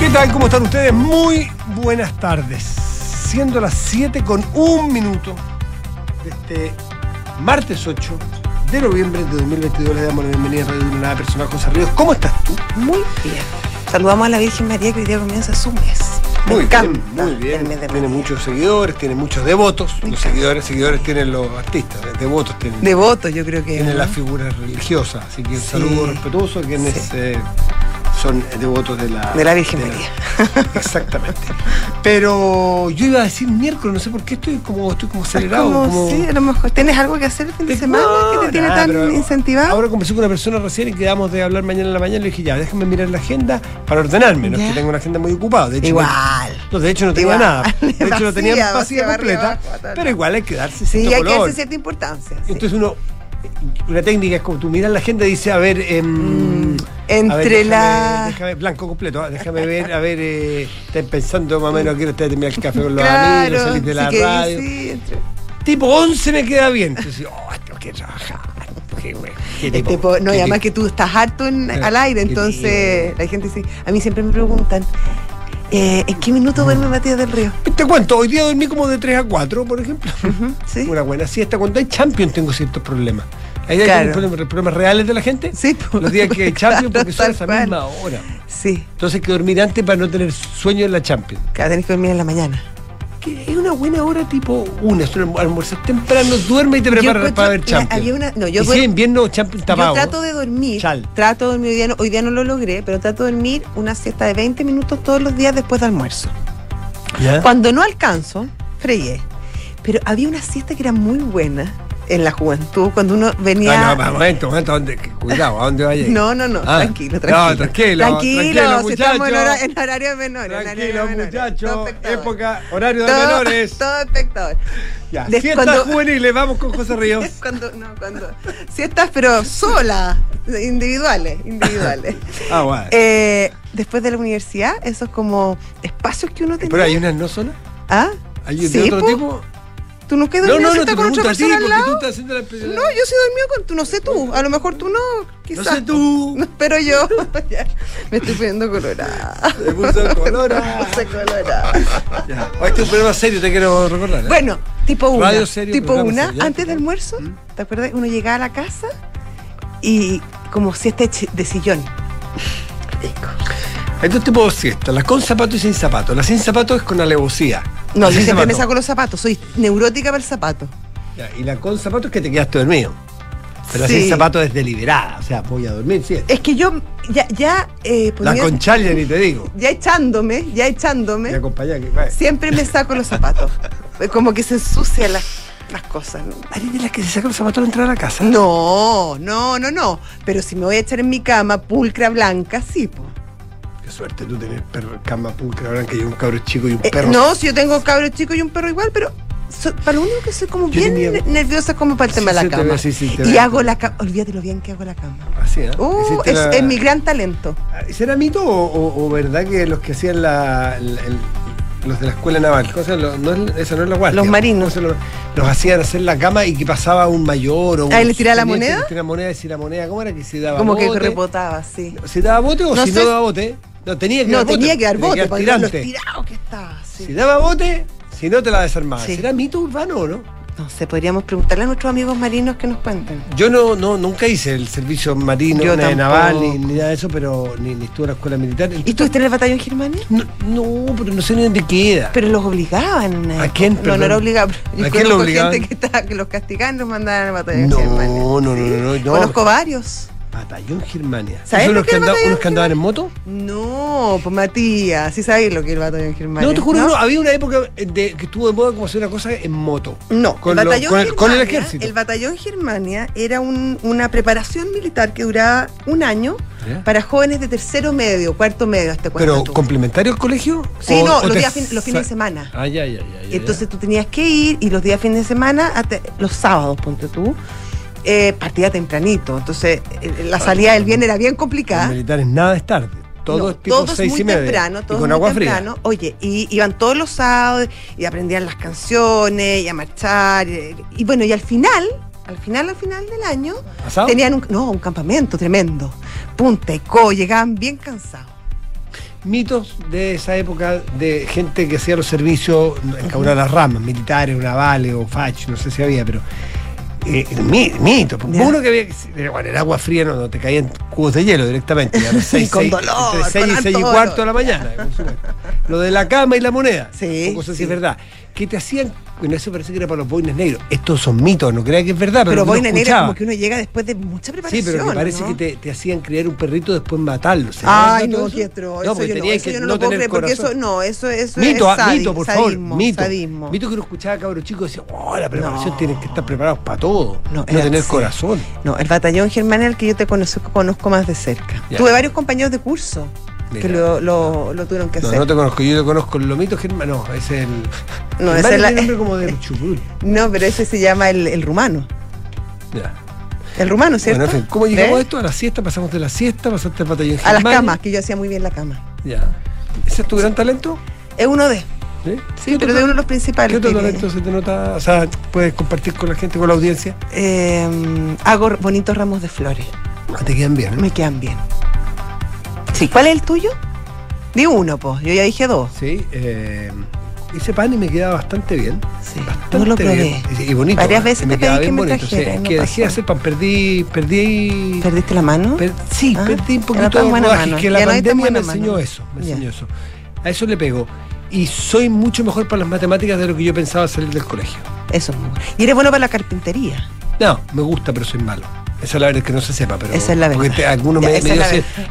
¿Qué tal? ¿Cómo están ustedes? Muy buenas tardes. Siendo las 7 con un minuto de este martes 8 de noviembre de 2022, le damos la bienvenida a Radio Nada Personal José Ríos. ¿Cómo estás tú? Muy bien. Saludamos a la Virgen María que hoy día comienza su mes. Me Muy bien, muy bien. Tiene muchos seguidores, tiene muchos devotos. Los seguidores, seguidores tienen los artistas, eh, devotos tienen, Devoto, yo creo que. tienen ¿no? las figuras religiosas. Así que un Sí. saludo respetuoso a quienes Sí. eh, son devotos de la, De la Virgen de María. Exactamente. Pero yo iba a decir miércoles, no sé por qué estoy como estoy como acelerado. como, como- sí, a lo mejor tienes algo que hacer el fin de semana No, que te tiene nada, tan incentivado. Ahora conversé con una persona recién y quedamos de hablar mañana en la mañana. Le dije, ya, déjame mirar la agenda para ordenarme. No es que tengo una agenda muy ocupada. De hecho, Igual. No, de hecho no tenía Igual. nada. De hecho lo tenía Vacía, vacía, completa. arriba, pero igual hay que darse Sí, cierto hay que darse cierta importancia. sí. Entonces uno, una técnica es como tú miras la agenda y dices, a ver, em, Mm, a entre ver, déjame- la- déjame- blanco completo, ah, déjame ver, a ver, eh, estás pensando más o menos usted terminar el café con los claro, amigos, salir de la sí que- radio. sí, entre- Tipo 11 me queda bien. Entonces, oh, tengo que trabajar. Qué güey, qué el tipo, tipo- no, y además que tú estás harto en- al aire, entonces la gente dice, a mí siempre me preguntan, eh, ¿en qué minuto duerme Matías del Río? Te cuento, hoy día dormí como de 3 a 4, por ejemplo. Ujú, ¿Sí? Una buena siesta. Cuando hay Champions tengo ciertos problemas. Ahí hay Claro. problemas, problemas reales de la gente. Sí, po. Los días que hay Champions, porque son Tal esa misma hora. Sí, Entonces hay que dormir antes para no tener sueño en la Champions. que tenés que dormir en la mañana. Que es una buena hora tipo una, es un temprano, duerme y te preparas para ver Champions. había una- no, yo y si invierno, Champions está Yo trato de dormir, Chal. trato de dormir, hoy día, no, hoy día no lo logré, pero trato de dormir una siesta de 20 minutos todos los días después de almuerzo. ¿Ya? Cuando no alcanzo, fregué. Pero había una siesta que era muy buena en la juventud, cuando uno venía... Ah, no, momento, momento, ¿a dónde? Cuidado, ¿a dónde vaya? No, no, no, Ah. tranquilo, No, tranquilo. tranquilo, Tranquilo, tranquilo, si estamos en, hora- en horario menor. Tranquilo, muchachos. Época, horario de Todo- menores. Todo espectador. Ya, Des- siestas cuando- juveniles, vamos con José Ríos. Cuando, no, cuando. Siestas, pero solas, individuales, individuales. Ah, bueno. Eh, después de la universidad, esos como espacios que uno tenía. Pero hay unas no solas. ¿Ah? ¿Hay de Sí, otro po. tipo? ¿Tú no quedas No, no, no, siesta te con otra persona al porque tú lado? estás haciendo la especialidad. No, yo sí dormido con tú, no sé tú, a lo mejor tú no, No quizás. sé tú. No, pero yo ya, me estoy poniendo colorada. Se puso colora. Me puse colorada. Ya. Este es un programa serio, te quiero recordar. ¿eh? Bueno, tipo una. Radio serio, tipo una, serio, antes del almuerzo, ¿Mm? ¿te acuerdas? Uno llegaba a la casa y como siesta de sillón. Rico. Hay dos tipos de siesta, la con zapato y sin zapato. La sin zapato es con alevosía. No, La yo siempre me saco los zapatos, soy neurótica para el zapato. Ya, y la con zapato es que te quedaste dormido. Pero Sí. la sin zapato es deliberada, o sea, voy a dormir siesta. Es que yo ya, ya eh, La ponía- con chalia ni te digo. ya echándome, ya Me echándome, vaya. siempre me saco los zapatos. Como que se ensucian las, las cosas. ¿Hay de las que se saca los zapatos al entrar a la casa? No, no, no, no. Pero si me voy a echar en mi cama pulcra blanca, sí, po. Qué suerte tú tenés perro, cama pulcra blanca y un cabro chico y un Eh, perro. no, si yo tengo cabro chico y un perro igual, pero so- para lo único que soy como Yo bien tenía- ne- nerviosa como para el Sí, tema de la cama. sí, sí, y hago la cama, olvídate lo bien que hago la cama. Así, ¿eh? Uh, es, la- es mi gran talento. ¿Será mito o, o- o verdad que los que hacían la, el- los de la escuela naval, cosa, lo- no es, esa no es la guardia? Los marinos. los hacían hacer la cama y que pasaba un mayor o un Ah, ¿y le tiraba la moneda? le tiraba moneda y si la moneda, ¿cómo era que se daba Como que bote? rebotaba, sí. ¿Se daba bote o No si sé. no daba bote? No, tenía que No, dar bote. tenía que dar bote, porque lo tirante. estirado que estaba. sí. Si daba bote, si no te la desarmaba. Sí. ¿Será mito urbano o no? No sé, podríamos preguntarle a nuestros amigos marinos que nos cuenten. Yo no, no nunca hice el servicio marino, Yo de naval, ni, ni nada de eso, pero ni, ni estuve en la escuela militar. ¿Y tú estás en el batallón Germania? No, no, pero no sé ni dónde queda. Pero los obligaban. una ¿A quién, No, perdón? no era obligado. Yo ¿A quién lo conozco obligaban? gente que, estaba- que los castigaban los mandaban al batallón No, Germania. no, no, no, no, no. Conozco varios. Batallón Germania. ¿Sabes ¿Esos lo los que anda- unos que andaban en moto? No, pues Matías, sí sabéis lo que es el batallón Germania. No, te juro que no. Había una época de, que estuvo de moda como hacer una cosa en moto. No, Con, el lo- batallón el, con el Germania- ejército. El batallón Germania era un- una preparación militar que duraba un año para jóvenes de tercero medio, cuarto medio, hasta ¿Pero cuarto. complementario al colegio? Sí, ¿O- no, o los, días fin- los fines de semana. Ah, ya, ya, ya. Entonces tú tenías que ir y los días fines de semana, ate- los sábados, ponte tú, eh, partía tempranito. Entonces eh, la salida del bien era bien Los complicada. militares nada es tarde. Todo No, es tipo todo es seis muy y media. temprano, y todo con muy agua temprano. Oye, y iban todos los sábados y aprendían las canciones y a marchar. Y, y bueno, y al final, al final, al final del año, fría. ¿Asado? tenían un, no, un campamento tremendo. Punta y co, llegaban bien cansados. mitos de esa época de gente que hacía los servicios en cada una de las ramas, militares, navales o fach, no sé si había, pero eh, mi- mito. Ya. Uno que había, que- bueno, el agua fría no, no te caían cubos de hielo directamente. a las seis, con seis- dolor, entre seis con y seis y harto cuarto de la mañana. por supuesto. Lo de la cama y la moneda. Sí, Cosas así sí. es verdad. Que te hacían, bueno, eso parece que era para los boines negros. Estos son mitos, no crea que es verdad, pero, Pero voy negra escuchaba. como que uno llega después de mucha Sí, preparación. pero me parece ¿no? que te, te hacían criar un perrito y después matarlo. ¿se Ay, no, atro, No, eso yo no, tenías eso que yo no no lo puedo creer, porque eso, no, eso, eso Mito, es ah, mito, por sadismo, favor, mito. sadismo. Mito que uno escuchaba cabros chicos y decía, oh, la preparación No. tienen que estar preparados para todo, no, No, tener corazón. No, el batallón germán es el que yo te conozco, conozco más de cerca. Ya. Tuve varios compañeros de curso que lo, lo, lo tuvieron que No, hacer. no te conozco, yo te conozco el lomito Germán, no, es el. No, es tiene nombre como de chupul. No, pero ese se llama el, el rumano. Ya. El rumano, ¿cierto? Bueno, en fin, ¿cómo llegamos a esto? A la siesta, pasamos de la siesta, pasaste al batallón A las camas, que yo hacía muy bien la cama. Ya. ¿Ese es tu gran talento? Es uno de. ¿Sí? Sí, ¿Qué pero otro de uno de los ¿Qué principales. otro que- talento se te nota? O sea, puedes compartir con la gente, con la audiencia. Eh, hago bonitos ramos de flores. Ah, Te quedan bien, ¿no? Me quedan bien. Sí, ¿cuál es el tuyo? Di uno, pues. Yo ya dije dos. Sí, eh, hice pan y me quedaba bastante bien. Sí. Bastante No lo probé. bien. Y, bonito. Varias ¿eh? veces me quedaba pedí que bien me bonito. trajera no que dejé de pasó. hacer pan, perdí, perdí. ¿Perdiste la mano? per- sí, Ah, perdí un poquito de rodaje, mano. que la Ya no pandemia me enseñó mano. eso, me enseñó eso. A eso le pego. Y soy mucho mejor para las matemáticas de lo que yo pensaba salir del colegio. Eso es muy bueno. Y eres bueno para la carpintería. No, me gusta, pero soy malo. Esa es la verdad es que no se sepa, pero. Esa es la Porque verdad. te- algunos me, me dio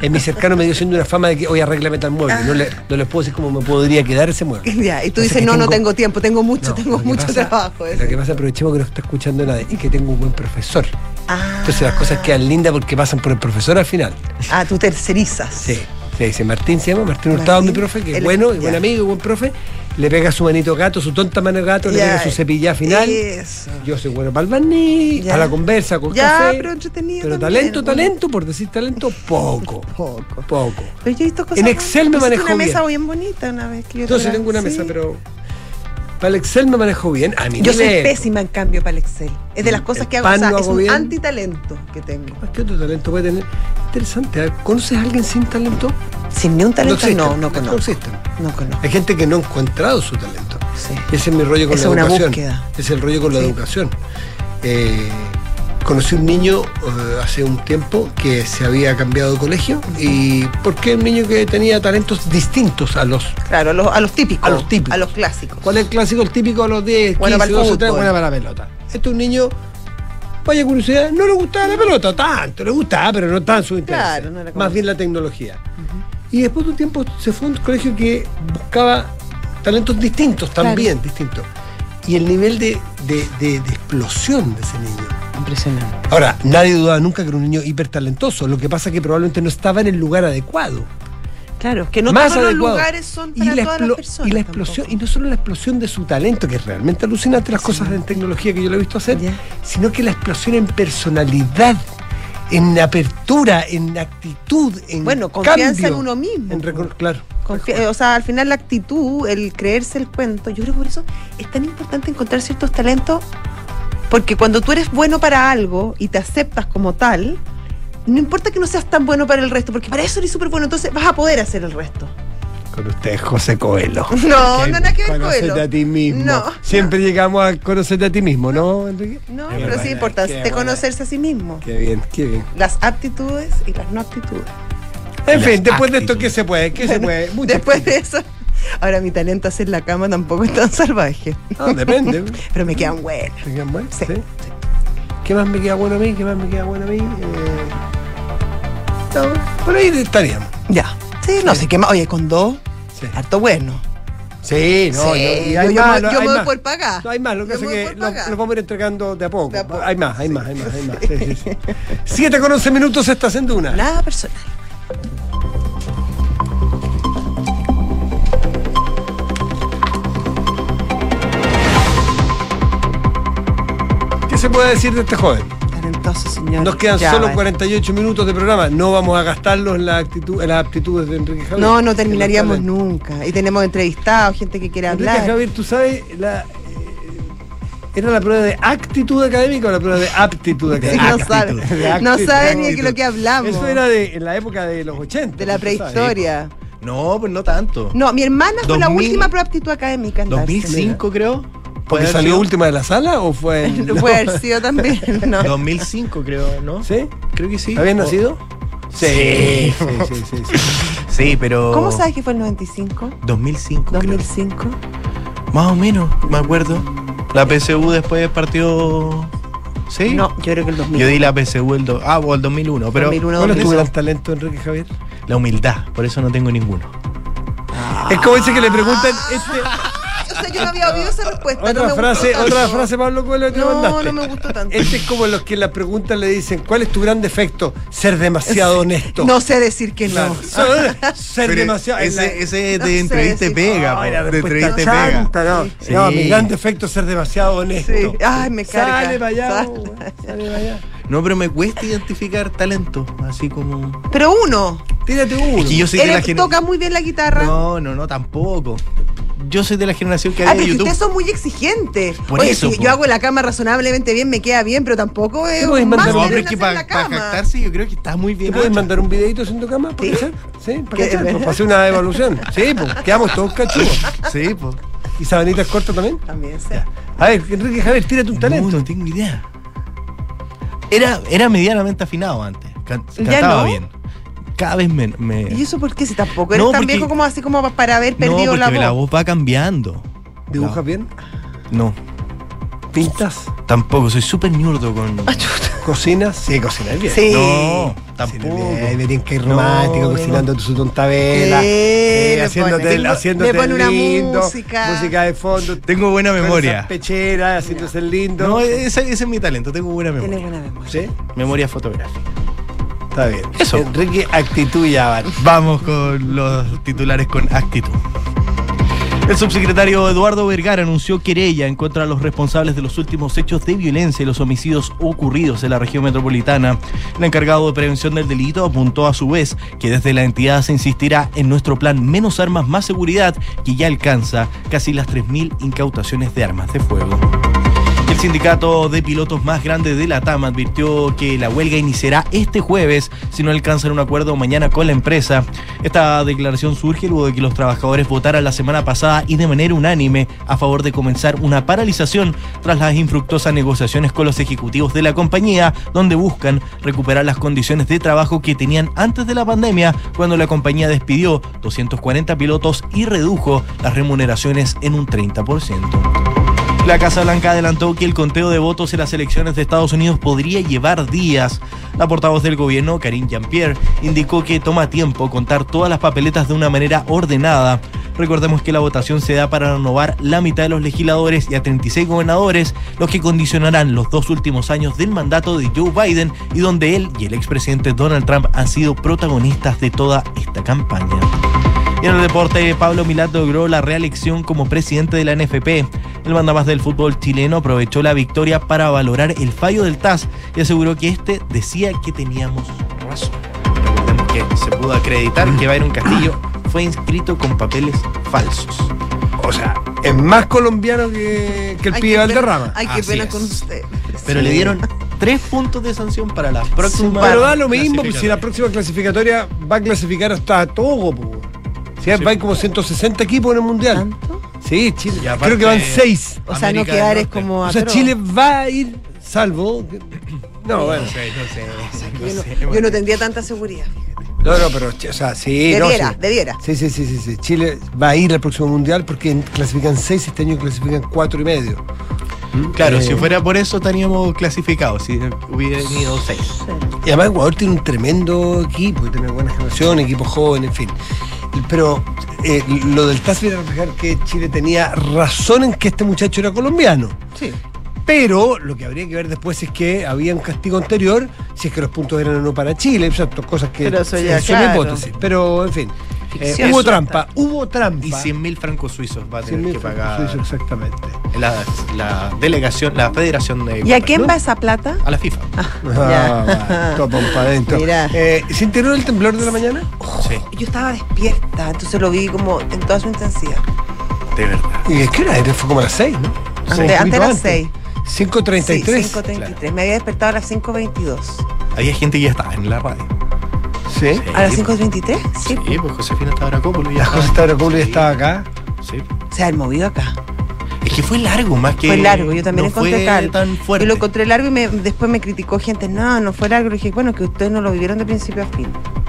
en mi cercano me dio siendo una fama de que hoy arréglame tal mueble. No, le, no les puedo decir cómo me podría quedar ese mueble. Ya, y tú dices, no, no tengo tiempo, tengo mucho, No, tengo mucho pasa- trabajo. Lo que pasa, aprovechemos que no está escuchando nadie y que tengo un buen profesor. Ah. Entonces las cosas quedan lindas porque pasan por el profesor al final. Ah, tú tercerizas. Sí. Se dice Martín, se llama Martín Hurtado, Martín, mi profe, que es bueno, y buen amigo buen profe. Le pega su manito gato, su tonta mano gato, le pega su cepilla final. Eso. Yo soy bueno para el barniz, Ya. a la conversa, con Ya, café. pero entretenido Pero también, talento, bueno. talento, por decir talento, poco. Poco. Poco. Pero yo he visto cosas. En Excel me manejo una mesa bien. bonita una vez que yo Entonces tengo una sí. mesa, pero. Para el Excel me manejo bien. A mi Yo soy pésima en cambio para el Excel. Es de las cosas El que hago. O sea, lo es hago un bien. antitalento que tengo. ¿Qué otro talento puede tener? Interesante. ¿eh? ¿Conoces a alguien sin talento? Sin ni un talento, existen, no, no, conozco. existen. No conozco. Hay gente que no ha encontrado su talento. Sí. Ese es mi rollo con la una educación. búsqueda. Es el rollo con la Sí. educación. Eh, conocí un niño eh, hace un tiempo que se había cambiado de colegio y porque un niño que tenía talentos distintos a los Claro, a los, a los típicos. A los típicos. A los clásicos. ¿Cuál es el clásico? El típico a los 10, 15, Bueno para el 12, 13, fútbol. buena para la pelota. Este es un niño, vaya curiosidad, no le gustaba la pelota tanto, le gustaba, pero no tan su interés. Claro, no Más bien la tecnología. Y después de un tiempo se fue a un colegio que buscaba talentos distintos, también distintos. Y el nivel de, de- de- de explosión de ese niño. Impresionante. Ahora, nadie dudaba nunca que era un niño hipertalentoso. Lo que pasa es que probablemente no estaba en el lugar adecuado. Claro, que no más todos los lugares son y para la, todas explo- las personas. y la explosión, y no solo la explosión de su talento, que es realmente alucinante las cosas en tecnología que yo lo he visto hacer, sino que la explosión en personalidad, en apertura, en actitud, en Bueno, confianza cambio, en uno mismo, en claro. Confi- o sea, al final la actitud, el creerse el cuento, yo creo que por eso es tan importante encontrar ciertos talentos, porque cuando tú eres bueno para algo y te aceptas como tal, no importa que no seas tan bueno para el resto, porque para eso eres súper bueno, entonces vas a poder hacer el resto. Con usted, José Coelho. No, no, nada que ver Conocete Coelho. a ti mismo. No. Siempre llegamos a conocerte a ti mismo, ¿no, Enrique? No, Qué pero sí buena, es importante qué de conocerse a sí mismo. Qué bien, qué bien. Las aptitudes y las no aptitudes. En Las fin, después de esto. ¿qué se puede? ¿Qué se puede? Mucha Después de eso, ahora mi talento hacer la cama tampoco es tan salvaje. No, depende. Pero me quedan buenas. ¿Te quedan buenas? Sí. ¿Sí? ¿Qué más me queda bueno a mí? ¿Qué más me queda bueno a mí? Eh, no, por ahí estaríamos. Ya. Sí, no sé qué más. Oye, con dos, Sí, harto bueno. Sí, no, Sí, yo, y hay yo más, me- no, yo hay me voy más. por pagar. No, hay más, lo que pasa me es que lo, vamos a ir entregando de a poco. De a poco, Hay más, hay sí. más, hay más, hay más. Sí. Siete con 11 minutos estás en Duna. Nada personal. Se puede decir de este joven? Talentoso, señor. Nos quedan Ya, solo vale. 48 minutos de programa. No vamos a gastarlos en, la actitud, en las aptitudes de Enrique Javier. No, no terminaríamos nunca. Y tenemos entrevistados, gente que quiere Enrique hablar. Javier, tú sabes, la, eh, ¿era la prueba de actitud académica o la prueba de aptitud académica? No sabe. No sabe ni de lo que hablamos. Eso era de, en la época de los 80. de la prehistoria. No, pues no tanto. No, mi hermana fue la 2000, última prueba de aptitud académica en darse. 2005 creo. ¿Porque salió sido- última de la sala o fue en- No puede haber sido también, no. 2005 creo, ¿no? ¿Sí? Creo que sí. ¿Habían O- nacido? Sí. sí, sí, sí, sí. Sí, pero. ¿Cómo sabes que fue el 95? 2005. creo. 2005. Más o menos, me acuerdo. La PSU después partió. ¿Sí? No, yo creo que el 2000. Yo di la PSU el. do- Ah, o el 2001, pero. 2001, ¿Cuál es tu 2001. gran talento, Enrique Javier? La humildad, por eso no tengo ninguno. Es como dice que le preguntan este, O sea, yo no había oído esa respuesta. no otra me frase, gustó tanto. otra frase Pablo Coelho que No, mandaste. no me gustó tanto. Este es como los que en la pregunta le dicen, ¿cuál es tu gran defecto? Ser demasiado honesto. No sé decir que Claro. no. Ser- demasiado. Ese, ese No de entrevista pega, Ay, de entrevista pega. chanta, no. Sí. No, mi gran defecto es ser demasiado honesto. Sí. Ay, me carga. Sale para allá, Sale. para allá. No, pero me cuesta identificar talento, así como. Pero uno. Tírate uno. Es que yo soy de la Él toca muy bien la guitarra. No, no, no, tampoco. Yo soy de la generación que Ah, había pero YouTube. ustedes son muy exigentes. Por Oye, eso, si yo hago la cama razonablemente bien, me queda bien, pero tampoco es puedes un mandar- es que para jactarse yo creo que está muy bien. ¿Te puedes mandar un videito haciendo cama? ¿Para ¿Sí? cachar? Sí, para ¿Qué, cachar, verdad? para hacer una evaluación. Sí, pues quedamos todos cachugos. Sí, pues. ¿Y sabanitas cortas también? También, sí. Ya. A ver, Enrique Javier, tírate un talento. No, no tengo idea. Era, era medianamente afinado antes. Can- ¿Ya cantaba no? bien. Cada vez me. me- ¿Y eso por qué? Si tampoco eres No, tan porque- viejo como así como para haber no, perdido porque la la voz. voz va cambiando. ¿Dibujas No. bien? No, ¿Pintas? tampoco. Soy súper ñurdo con. ¿Cocinas? Sí, cocinas bien. Sí. No, Cocinas tampoco. bien, bien que ir No, romántico, no, cocinando su tonta vela. Sí, eh, le haciéndote, pone- el- haciéndote pone el una lindo, música. música de fondo. Tengo buena memoria. esas pecheras, haciéndose el lindo. No, ese, ese es mi talento. Tengo buena memoria. buena memoria. ¿Sí? Memoria fotográfica. Está bien. Eso. Enrique, actitud y ya van. Vamos con los titulares con actitud. El subsecretario Eduardo Vergara anunció querella en contra de los responsables de los últimos hechos de violencia y los homicidios ocurridos en la región metropolitana. El encargado de prevención del delito apuntó a su vez que desde la entidad se insistirá en nuestro plan Menos Armas, Más Seguridad, que ya alcanza casi las 3.000 incautaciones de armas de fuego. El sindicato de pilotos más grande de la TAM advirtió que la huelga iniciará este jueves si no alcanzan un acuerdo mañana con la empresa. Esta declaración surge luego de que los trabajadores votaran la semana pasada y de manera unánime a favor de comenzar una paralización tras las infructuosas negociaciones con los ejecutivos de la compañía, donde buscan recuperar las condiciones de trabajo que tenían antes de la pandemia, cuando la compañía despidió 240 pilotos y redujo las remuneraciones en un 30%. La Casa Blanca adelantó que el conteo de votos en las elecciones de Estados Unidos podría llevar días. La portavoz del gobierno, Karine Jean-Pierre, indicó que toma tiempo contar todas las papeletas de una manera ordenada. Recordemos que la votación se da para renovar la mitad de los legisladores y a 36 gobernadores, los que condicionarán los dos últimos años del mandato de Joe Biden y donde él y el expresidente Donald Trump han sido protagonistas de toda esta campaña. Y en el deporte, Pablo Milad logró la reelección como presidente de la NFP. El mandamás del fútbol chileno aprovechó la victoria para valorar el fallo del TAS y aseguró que este decía que teníamos razón. Recordemos que se pudo acreditar que Byron Castillo fue inscrito con papeles falsos. O sea, es más colombiano que, que el pibe Valderrama. Ay, qué pena con usted. Pero Sí. le dieron tres puntos de sanción para la próxima. Pero da lo mismo, pues, si la próxima clasificatoria va a clasificar hasta Togo, pues. Si Sí. va como 160 equipos en el mundial. ¿Tanto? Sí, Chile. Creo que van 6. O sea, no quedar es como O sea. Chile va a ir salvo. No, bueno. No sé, no sé. no Yo no, sé, yo bueno. no tendría tanta seguridad. No, no, pero, o sea, sí. no, Debiera, sí. debiera. Sí, sí, sí, sí, sí. Chile va a ir al próximo mundial porque clasifican 6, este año clasifican 4 y medio. Claro, Eh, si fuera por eso estaríamos clasificados, si hubieran ido seis. Y además Ecuador tiene un tremendo equipo, y tiene buena generación, equipo joven, en fin. Pero eh, lo del TAS viene a reflejar que Chile tenía razón en que este muchacho era colombiano. Sí. Pero lo que habría que ver después es que había un castigo anterior, si es que los puntos eran o no para Chile, o sea, cosas que Pero eso ya, son claro. hipótesis. Pero, en fin, eh, hubo trampa, hubo trampa. Y 100 mil francos suizos va a 100.000 tener que francos pagar suizos, exactamente. la, la delegación, la federación de. ¿Y a quién ¿no? va esa plata? A la FIFA. Ah, va, topan para adentro. Mira. Eh, ¿Se enteró del temblor de la mañana? Sí, Yo estaba despierta, entonces lo vi como en toda su intensidad. de verdad. ¿Y es que era? Fue como a las 6, ¿no? Antes, poquito era 6. 5.33. Sí, 5.33. Me había despertado a las 5.22. Había gente que ya estaba en la radio. Sí. ¿A las 5.33? Sí. Sí, pues Josefina Tabaracópolis ya Las cosas estaba. estaban ya estaba acá. Sí. Se han movido acá. Es que fue largo, más que. Fue largo, yo también no encontré fue tan fuerte. Yo lo encontré largo y me- después me criticó gente. No, no fue largo. Le dije, bueno, que ustedes no lo vivieron de principio a fin.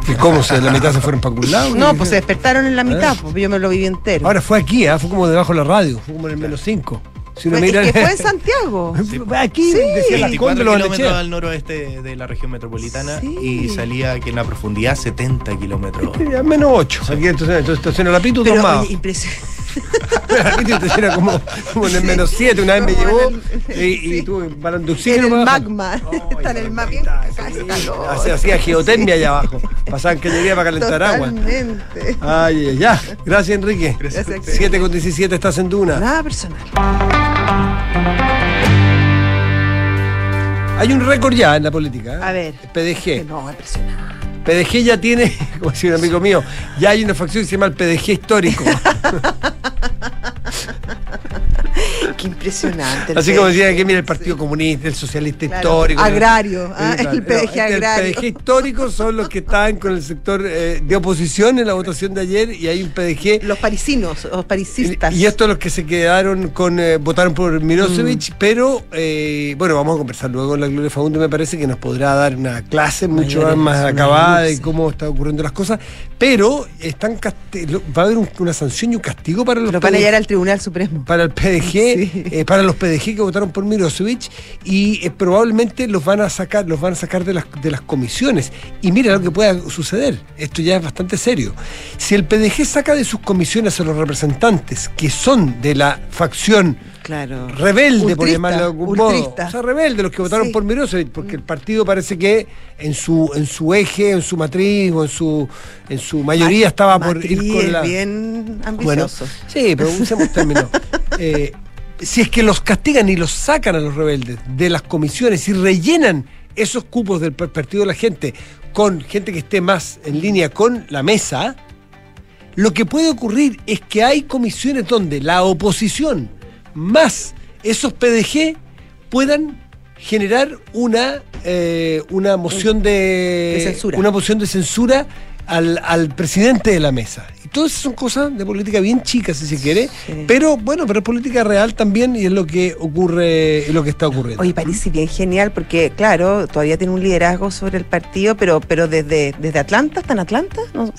¿Y cómo? ¿Se, ¿La mitad se fueron para algún lado? No, pues se despertaron en la mitad, Ah. pues yo me lo viví entero. Ahora fue aquí, ¿ah? fue como debajo de la radio, fue como en el menos 5. Si uno Fue- mira. es que fue en Santiago. Aquí Sí. decía las 24 Condes, los kilómetros al noroeste de la región metropolitana Sí. y salía que en la profundidad 70 kilómetros. Menos 8. Aquí entonces, entonces estaciona la Pitu, Pero tomado. oye, impresionante. La Pitu estaciona como, como en el menos 7. Una vez me llevó en el- y, y tuve balón En el magma. Está en el magma. calor. Hacía- Hacía geotermia allá abajo. Pasaban cañería para calentar agua. Totalmente. Ay, ay, ya. Gracias, Enrique. Gracias a ustedes. 7 con 17 estás en Duna. Nada personal. Hay un récord ya en la política. ¿eh? A ver. PDG. No, impresionante. PDG ya tiene, como decía un amigo mío, ya hay una facción que se llama el PDG histórico. Qué impresionante. Así como decía PDG, que mira el. Partido Comunista, el Socialista Claro, Histórico. agrario, ah, el PDG agrario. El PDG histórico son los que están con el sector eh, de oposición en la votación de ayer y hay un PDG. Los parisinos, los parisistas. Y estos los que se quedaron con, eh, votaron por Mm. Mirosevic, pero eh, bueno, vamos a conversar luego con la Gloria Fagunde, me parece que nos podrá dar una clase mucho más acabada de cómo están ocurriendo las cosas, pero están va a haber un- una sanción y un castigo para los Lo van a PDG llevar al Tribunal Supremo. para el PDG, Sí. eh, para los PDG que votaron por Mirosevic y eh, probablemente los van a sacar, los van a sacar de las, de las comisiones. Y mira lo que pueda suceder. Esto ya es bastante serio. Si el PDG saca de sus comisiones a los representantes que son de la facción Claro. rebelde, por llamarlo de algún modo. O sea, rebelde, los que votaron Sí. por Mirosevic, porque el partido parece que en su, en su eje, en su matriz o en su, en su mayoría estaba por ir con la. bien Bueno, ambicioso. sí, pero usemos términos. Eh, si es que los castigan y los sacan a los rebeldes de las comisiones y rellenan esos cupos del partido de la gente con gente que esté más en línea con la mesa, lo que puede ocurrir es que hay comisiones donde la oposición más esos PDG puedan generar una, eh, una moción de, De censura. una moción de censura al, al presidente de la mesa. Todas esas son cosas de política bien chicas, si se quiere, Sí. pero bueno, pero es política real también y es lo que ocurre, es lo que está ocurriendo. Oye, parece bien genial porque, claro, todavía tiene un liderazgo sobre el partido, pero pero desde, desde Atlanta, ¿está en Atlanta? No,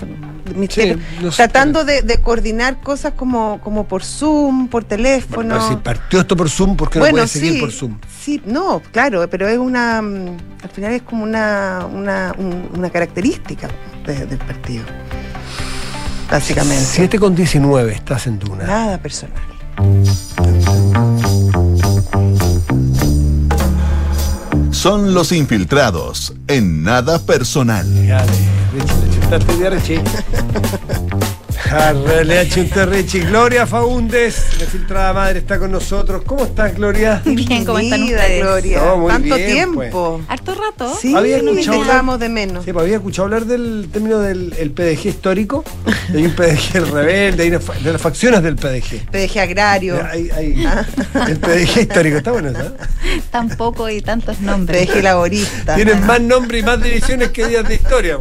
misterio. no sé, Tratando de, de coordinar cosas como, como por Zoom, por teléfono. Si partió esto por Zoom, ¿por qué no puede seguir sí, por Zoom? sí, no, claro, pero es una, al final es como una, una, un- una característica de- del partido, básicamente. 7 con 19, estás en Duna. Nada personal. Son los infiltrados en nada personal. Ya, de- Richie, le chuntaste de Richie. Jarre, Le achunté Richie. Gloria Faúndes, la filtrada madre, está con nosotros. ¿Cómo estás, Gloria? Bien, ¿cómo están Bienvenida, ustedes? Gloria. No, muy Tanto bien, tiempo. Harto rato. Sí, Había escuchado hablar- de menos. Sí, pues había escuchado hablar del término del el PDG histórico. Hay un PDG el rebelde, hay una de las facciones del PDG. PDG agrario, Hay- hay- el PDG histórico, está bueno, ¿sabes? Tampoco y tantos nombres. PDG laborista. Tienen más nombres y más divisiones que días de historia.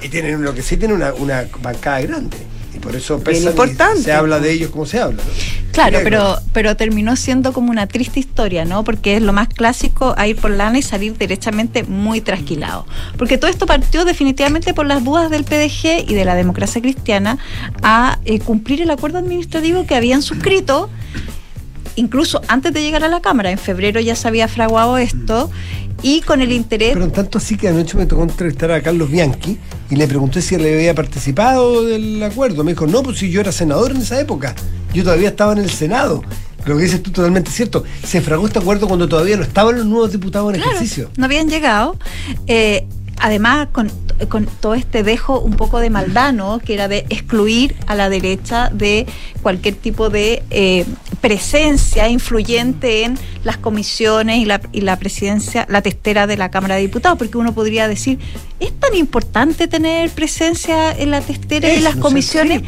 Y tienen lo que sí tienen una, una bancada grande. Por eso pesan y importante. se habla de ellos como se habla. Claro, pero, pero terminó siendo como una triste historia, ¿no? Porque es lo más clásico a ir por lana y salir derechamente muy trasquilado. Porque todo esto partió definitivamente por las dudas del PDG y de la democracia cristiana a eh, cumplir el acuerdo administrativo que habían suscrito. Incluso antes de llegar a la Cámara, en febrero ya se había fraguado esto y con el interés Pero tanto así que anoche me tocó entrevistar a Carlos Bianchi y le pregunté si él había participado del acuerdo. Me dijo, no, pues si yo era senador en esa época. Yo todavía estaba en el Senado. Lo que dices tú totalmente cierto. Se fragó este acuerdo cuando todavía no estaban los nuevos diputados en Claro, ejercicio. No habían llegado. Eh, además, con, con todo este dejo un poco de maldad, ¿no? Que era de excluir a la derecha de cualquier tipo de eh, presencia influyente en las comisiones y la, y la presidencia, la testera de la Cámara de Diputados, porque uno podría decir, ¿es tan importante tener presencia en la testera y en las no comisiones?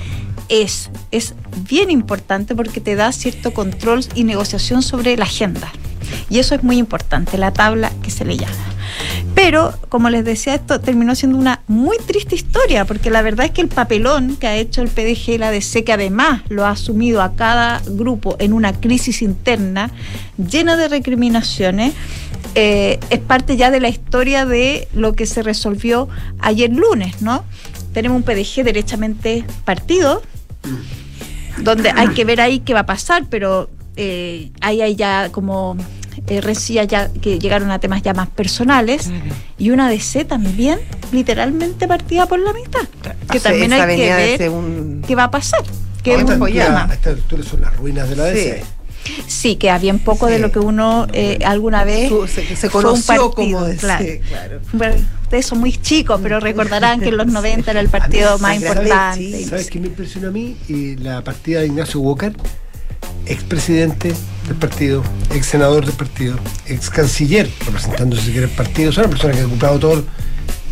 Es, es bien importante porque te da cierto control y negociación sobre la agenda. Y eso es muy importante, la tabla que se le llama. Pero, como les decía, esto terminó siendo una muy triste historia, porque la verdad es que el papelón que ha hecho el PDG la DC, que además lo ha asumido a cada grupo en una crisis interna llena de recriminaciones, eh, es parte ya de la historia de lo que se resolvió ayer lunes, ¿no? Tenemos un PDG derechamente partido, donde hay que ver ahí qué va a pasar, pero eh, ahí hay ya como eh, recía ya que llegaron a temas ya más personales y una DC también literalmente partida por la mitad que también hay que de ver qué va a pasar que A es un problema. a esta altura son las ruinas de la DC. sí que había un poco de Sí. lo que uno eh, alguna vez se, se fue un conoció partido, como DC, claro. claro. Bueno, ustedes son muy chicos pero recordarán que en los 90 era el partido más importante sí. ¿Sabes sé. qué me impresionó a mí? Y la partida de Ignacio Walker, expresidente del partido, ex senador del partido, ex canciller, representando si quiere el partido, es una persona que ha ocupado todo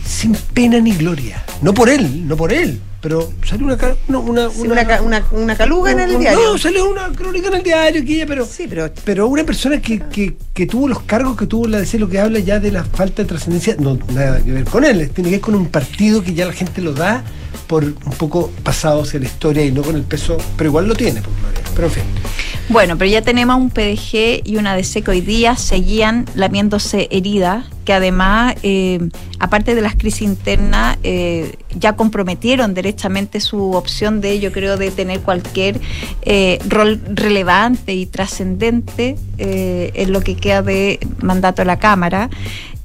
sin pena ni gloria. No por él, no por él, pero salió una, no, una, Sí, una, ca- una, una caluga en el diario. No, salió una crónica en el diario, que ella, pero Sí, pero pero una persona que, que, que tuvo los cargos que tuvo la DC, lo que habla ya de la falta de trascendencia, no nada que ver con él, tiene que ver con un partido que ya la gente lo da por un poco pasado hacia la historia y no con el peso, pero igual lo tiene, por Gloria. Pero. Bueno, pero ya tenemos un PDG y una DC que hoy día seguían lamiéndose heridas, que además, eh, aparte de las crisis internas, eh, ya comprometieron derechamente su opción de, yo creo, de tener cualquier eh, rol relevante y trascendente eh, en lo que queda de mandato de la Cámara.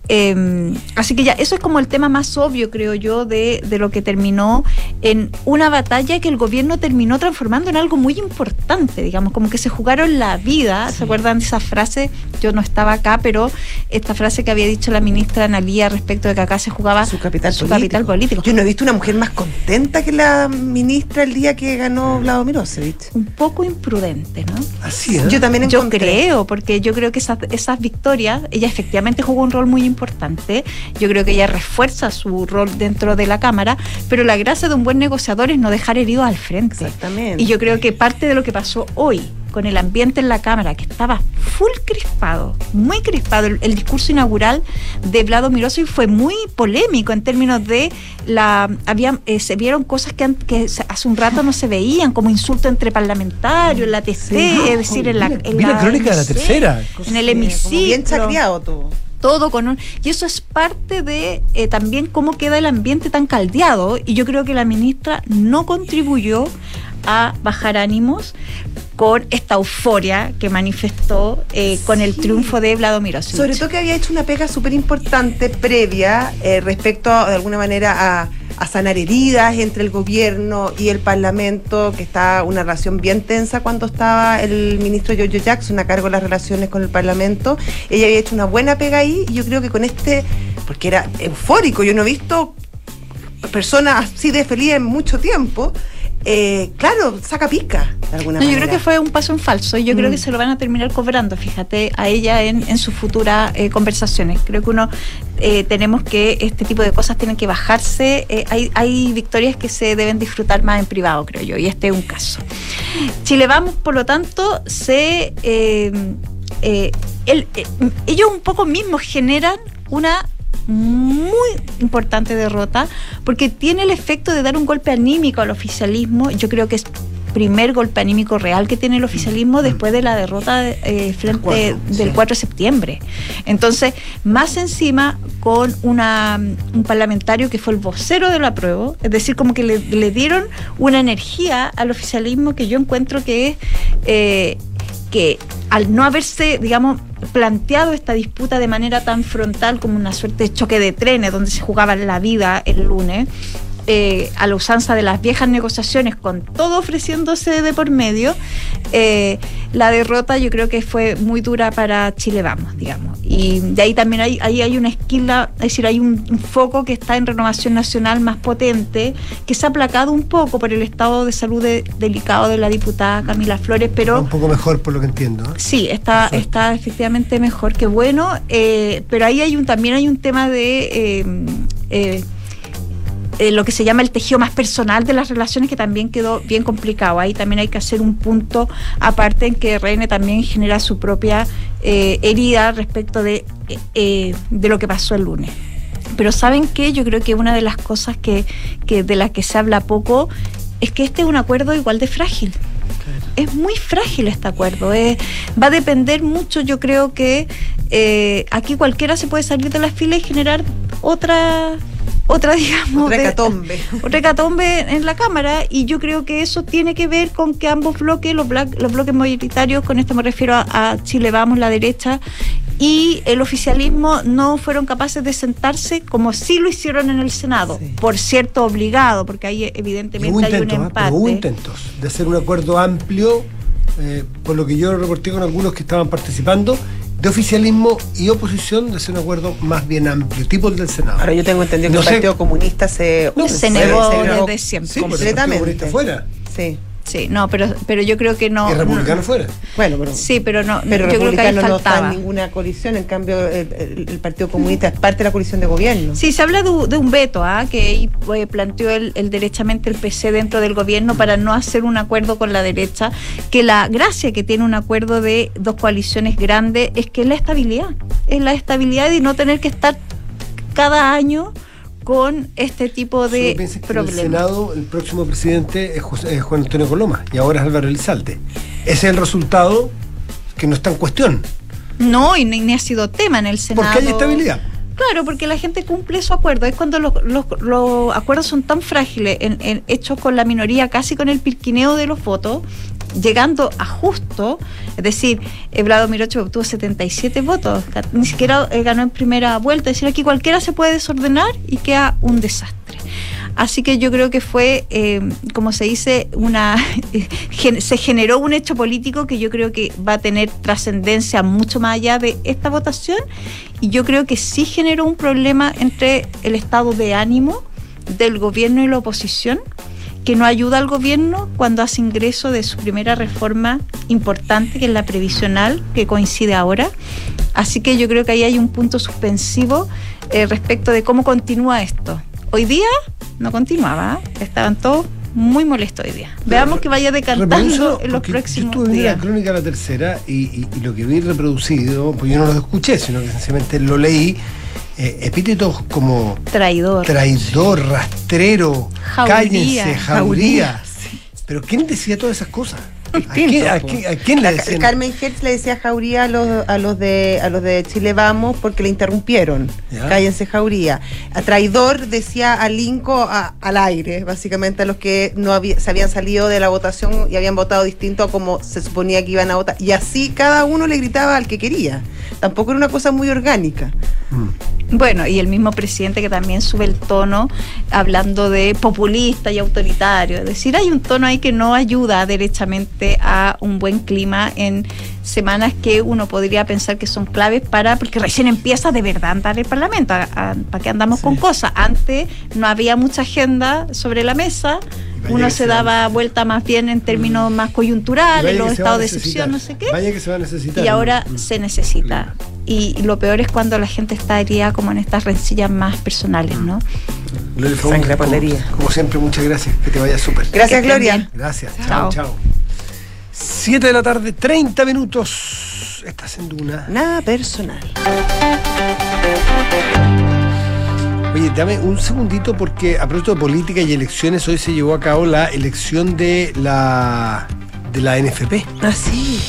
Eh, así que ya, eso es como el tema más obvio, creo yo, de, de lo que terminó en una batalla que el gobierno terminó transformando en algo muy importante, digamos, como que se jugaron la vida. ¿Se acuerdan de esa frase? Yo no estaba acá, pero esta frase que había dicho la ministra Analía respecto de que acá se jugaba su capital, su político. capital político. Yo no he visto una mujer más contenta que la ministra el día que ganó Vlado Mirosevic. Un poco imprudente, ¿no? Así, ¿eh? Yo también Yo encontré. creo, porque yo creo que esas, esas victorias, ella efectivamente jugó un rol muy importante. Yo creo que ella refuerza su rol dentro de la Cámara, pero la gracia de un buen negociador es no dejar heridos al frente. Exactamente. Y yo creo que parte de lo que pasó hoy con el ambiente en la Cámara, que estaba full crispado, muy crispado, el, el discurso inaugural de Vlado Mirosevic fue muy polémico en términos de la había eh, se vieron cosas que, que hace un rato no se veían, como insulto entre parlamentarios, en la TC, Sí. es decir, en la, en la crónica de la sé, tercera. en el hemiciclo Bien chacreado todo. Todo con un y eso es parte de eh, también cómo queda el ambiente tan caldeado y yo creo que la ministra no contribuyó a bajar ánimos con esta euforia que manifestó eh, con el triunfo de Vlado Mirosevic. Sobre todo que había hecho una pega súper importante previa eh, respecto, de alguna manera, a, a sanar heridas entre el gobierno y el Parlamento, que está una relación bien tensa cuando estaba el ministro Giorgio Jackson a cargo de las relaciones con el Parlamento. Ella había hecho una buena pega ahí y yo creo que con este, porque era eufórico, yo no he visto personas así de feliz en mucho tiempo. Eh, claro, saca pica de alguna No, yo creo que fue un paso en falso y yo creo Mm. que se lo van a terminar cobrando, fíjate, a ella en, en sus futuras eh, conversaciones. Creo que uno eh, tenemos que, este tipo de cosas tienen que bajarse. hay, hay victorias que se deben disfrutar más en privado, creo yo, y este es un caso. Chile Vamos, por lo tanto, se... el- eh, ellos un poco mismos generan una muy importante derrota porque tiene el efecto de dar un golpe anímico al oficialismo. Yo creo que es primer golpe anímico real que tiene el oficialismo después de la derrota eh, frente cuatro, del sí. 4 de septiembre. Entonces, más encima con una, un parlamentario que fue el vocero de la prueba, es decir, como que le, le dieron una energía al oficialismo que yo encuentro que es eh, que al no haberse, digamos, planteado esta disputa de manera tan frontal como una suerte de choque de trenes donde se jugaba la vida el lunes, eh, a la usanza de las viejas negociaciones, con todo ofreciéndose de por medio, eh, la derrota yo creo que fue muy dura para Chile Vamos, digamos. Y de ahí también hay, ahí hay una esquila, es decir, hay un, un foco que está en renovación nacional más potente, que se ha aplacado un poco por el estado de salud de- delicado de la diputada Camila Flores, pero... un poco mejor por lo que entiendo. ¿eh? Sí, está, Perfecto. está efectivamente mejor que bueno, eh, pero ahí hay un también hay un tema de eh, eh, lo que se llama el tejido más personal de las relaciones que también quedó bien complicado. Ahí también hay que hacer un punto aparte en que RN también genera su propia eh, herida respecto de, eh, eh, de lo que pasó el lunes. Pero ¿saben qué? Yo creo que una de las cosas que, que de las que se habla poco es que este es un acuerdo igual de frágil. Es muy frágil este acuerdo. eh, va a depender mucho, yo creo que eh, aquí cualquiera se puede salir de la fila y generar otra, otra digamos, Otra de- hecatombe. otra hecatombe en la Cámara y yo creo que eso tiene que ver con que ambos bloques, los, black- los bloques mayoritarios, con esto me refiero a, a Chile Vamos, la derecha, y el oficialismo no fueron capaces de sentarse como sí lo hicieron en el Senado, Sí. por cierto obligado, porque ahí evidentemente hubo hay un intentos, ¿ah? empate. hubo intentos de hacer un acuerdo amplio, eh, por lo que yo reporté con algunos que estaban participando, de oficialismo y oposición, de hacer un acuerdo más bien amplio, tipo el del Senado. Ahora yo tengo entendido que el. Partido Comunista se, No, se se negó negó. desde siempre. Sí, pero el Partido completamente. Comunista fuera, Sí. Sí, no, pero, pero yo creo que no. y republicano fuera. Bueno, pero, Sí, pero no. pero yo creo que ahí Republicano no está ninguna coalición, en cambio el, el- el Partido Comunista es parte de la coalición de gobierno. Sí, se habla de, un- de un veto, ¿ah? que ahí, eh, planteó el, el derechamente el PC dentro del gobierno para no hacer un acuerdo con la derecha, que la gracia que tiene un acuerdo de dos coaliciones grandes es que es la estabilidad, es la estabilidad y no tener que estar cada año con este tipo de en el problemas. Senado el próximo presidente es, José- es Juan Antonio Coloma y ahora es Álvaro Elizalde. Ese es el resultado que no está en cuestión, No, y ni, ni ha sido tema en el Senado. porque hay estabilidad. Claro, porque la gente cumple su acuerdo. Es cuando los, los- los acuerdos son tan frágiles, en- en- hechos con la minoría, casi con el pirquineo de los votos, llegando a justo, es decir, eh, Vlado Mirocho obtuvo 77 votos, ni siquiera eh, ganó en primera vuelta, es decir, aquí cualquiera se puede desordenar y queda un desastre. Así que yo creo que fue, eh, como se dice, una se generó un hecho político que yo creo que va a tener trascendencia mucho más allá de esta votación y yo creo que sí generó un problema entre el estado de ánimo del gobierno y la oposición que no ayuda al gobierno cuando hace ingreso de su primera reforma importante, que es la previsional, que coincide ahora. Así que yo creo que ahí hay un punto suspensivo eh, respecto de cómo continúa esto. Hoy día no continuaba, ¿eh? estaban todos muy molestos hoy día. Veamos que vaya decantando en los próximos Yo estuve días. la crónica la tercera y, y- y lo que vi reproducido, pues yo no lo escuché, sino que sencillamente lo leí, eh, epítetos como Traidor. traidor, rastrero, Jauría, cállense, jauría. jauría, Pero ¿quién decía todas esas cosas? ¿A quién, a quién- a quién le La- decían? Carmen Hertz le decía jauría a los, a los de a los de Chile Vamos porque le interrumpieron. Ya. Cállense jauría. A traidor decía a Linco a- al aire, básicamente a los que no había- se habían salido de la votación y habían votado distinto a como se suponía que iban a votar. Y así cada uno le gritaba al que quería. Tampoco era una cosa muy orgánica. Bueno, y el mismo presidente que también sube el tono hablando de populista y autoritario. Es decir, hay un tono ahí que no ayuda derechamente a un buen clima en semanas que uno podría pensar que son claves para, porque recién empieza de verdad a andar el Parlamento. a- a- ¿Para qué andamos con cosas? Antes no había mucha agenda sobre la mesa. Uno que se se va a daba vuelta más bien en términos más Y coyunturales, los que estados de excepción, no sé qué Vaya que se va a necesitar. y ahora Mm. se necesita. Y lo peor es cuando la gente está herida como en estas rencillas más personales, ¿no? Gloria Sangre como, como siempre, muchas gracias. Que te vaya súper. Gracias, Que Gloria. Gracias. Chao, Chao. Chao. 7 de la tarde, 30 minutos. Estás en Duna. Nada personal. Oye, dame un segundito porque a propósito de política y elecciones, hoy se llevó a cabo la elección de la de la NFP. Ah, sí.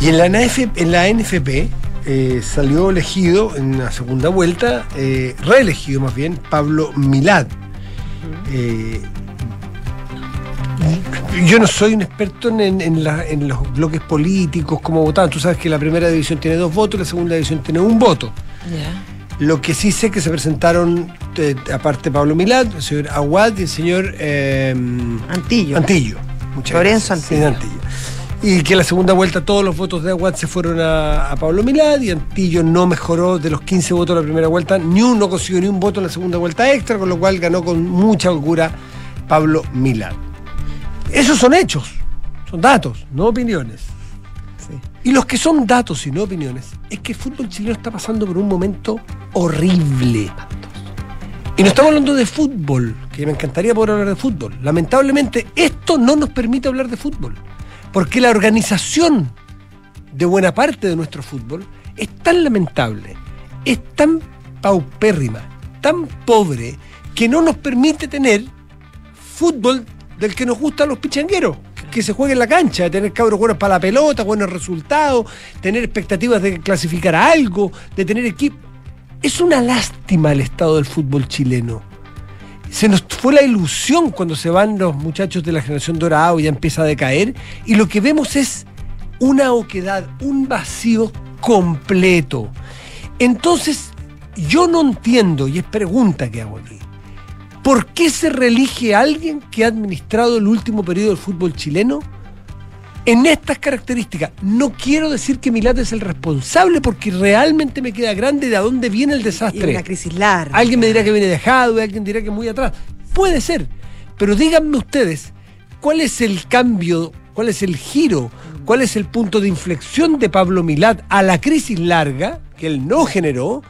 Y en la, NF en la NFP eh, salió elegido en la segunda vuelta, eh, reelegido más bien, Pablo Milad. Eh, yo no soy un experto en, en la- en los bloques políticos, cómo votaban. Tú sabes que la primera división tiene dos votos, la segunda división tiene un voto. Lo que sí sé que se presentaron, eh, aparte Pablo Milad, el señor Aguad y el señor eh, Antillo. Antillo. Muchas Lorenzo gracias. Antillo. Sí, Antillo. Y que en la segunda vuelta todos los votos de Aguad se fueron a, a Pablo Milad y Antillo no mejoró de los 15 votos de la primera vuelta, ni uno no consiguió ni un voto en la segunda vuelta extra, con lo cual ganó con mucha holgura Pablo Milad. Esos son hechos, son datos, no opiniones. Y los que son datos y no opiniones es que el fútbol chileno está pasando por un momento horrible. Y no estamos hablando de fútbol, que me encantaría poder hablar de fútbol. Lamentablemente, esto no nos permite hablar de fútbol. Porque la organización de buena parte de nuestro fútbol es tan lamentable, es tan paupérrima, tan pobre que no nos permite tener fútbol del que nos gustan los pichangueros. que- se juegue en la cancha, tener cabros buenos para la pelota, buenos resultados, tener expectativas de clasificar a algo, de tener equipo. Es una lástima el estado del fútbol chileno. Se nos fue la ilusión cuando se van los muchachos de la generación dorada y ya empieza a decaer. Y lo que vemos es una oquedad, un vacío completo. Entonces, yo no entiendo, y es pregunta que hago aquí, ¿por qué se reelige a alguien que ha administrado el último periodo del fútbol chileno en estas características? No quiero decir que Milat es el responsable porque realmente me queda grande de a dónde viene el Y desastre. una crisis larga. Alguien me dirá que viene dejado, alguien dirá que muy atrás. Puede ser. Pero díganme ustedes, ¿cuál es el cambio, cuál es el giro, cuál es el punto de inflexión de Pablo Milat a la crisis larga, que él no generó,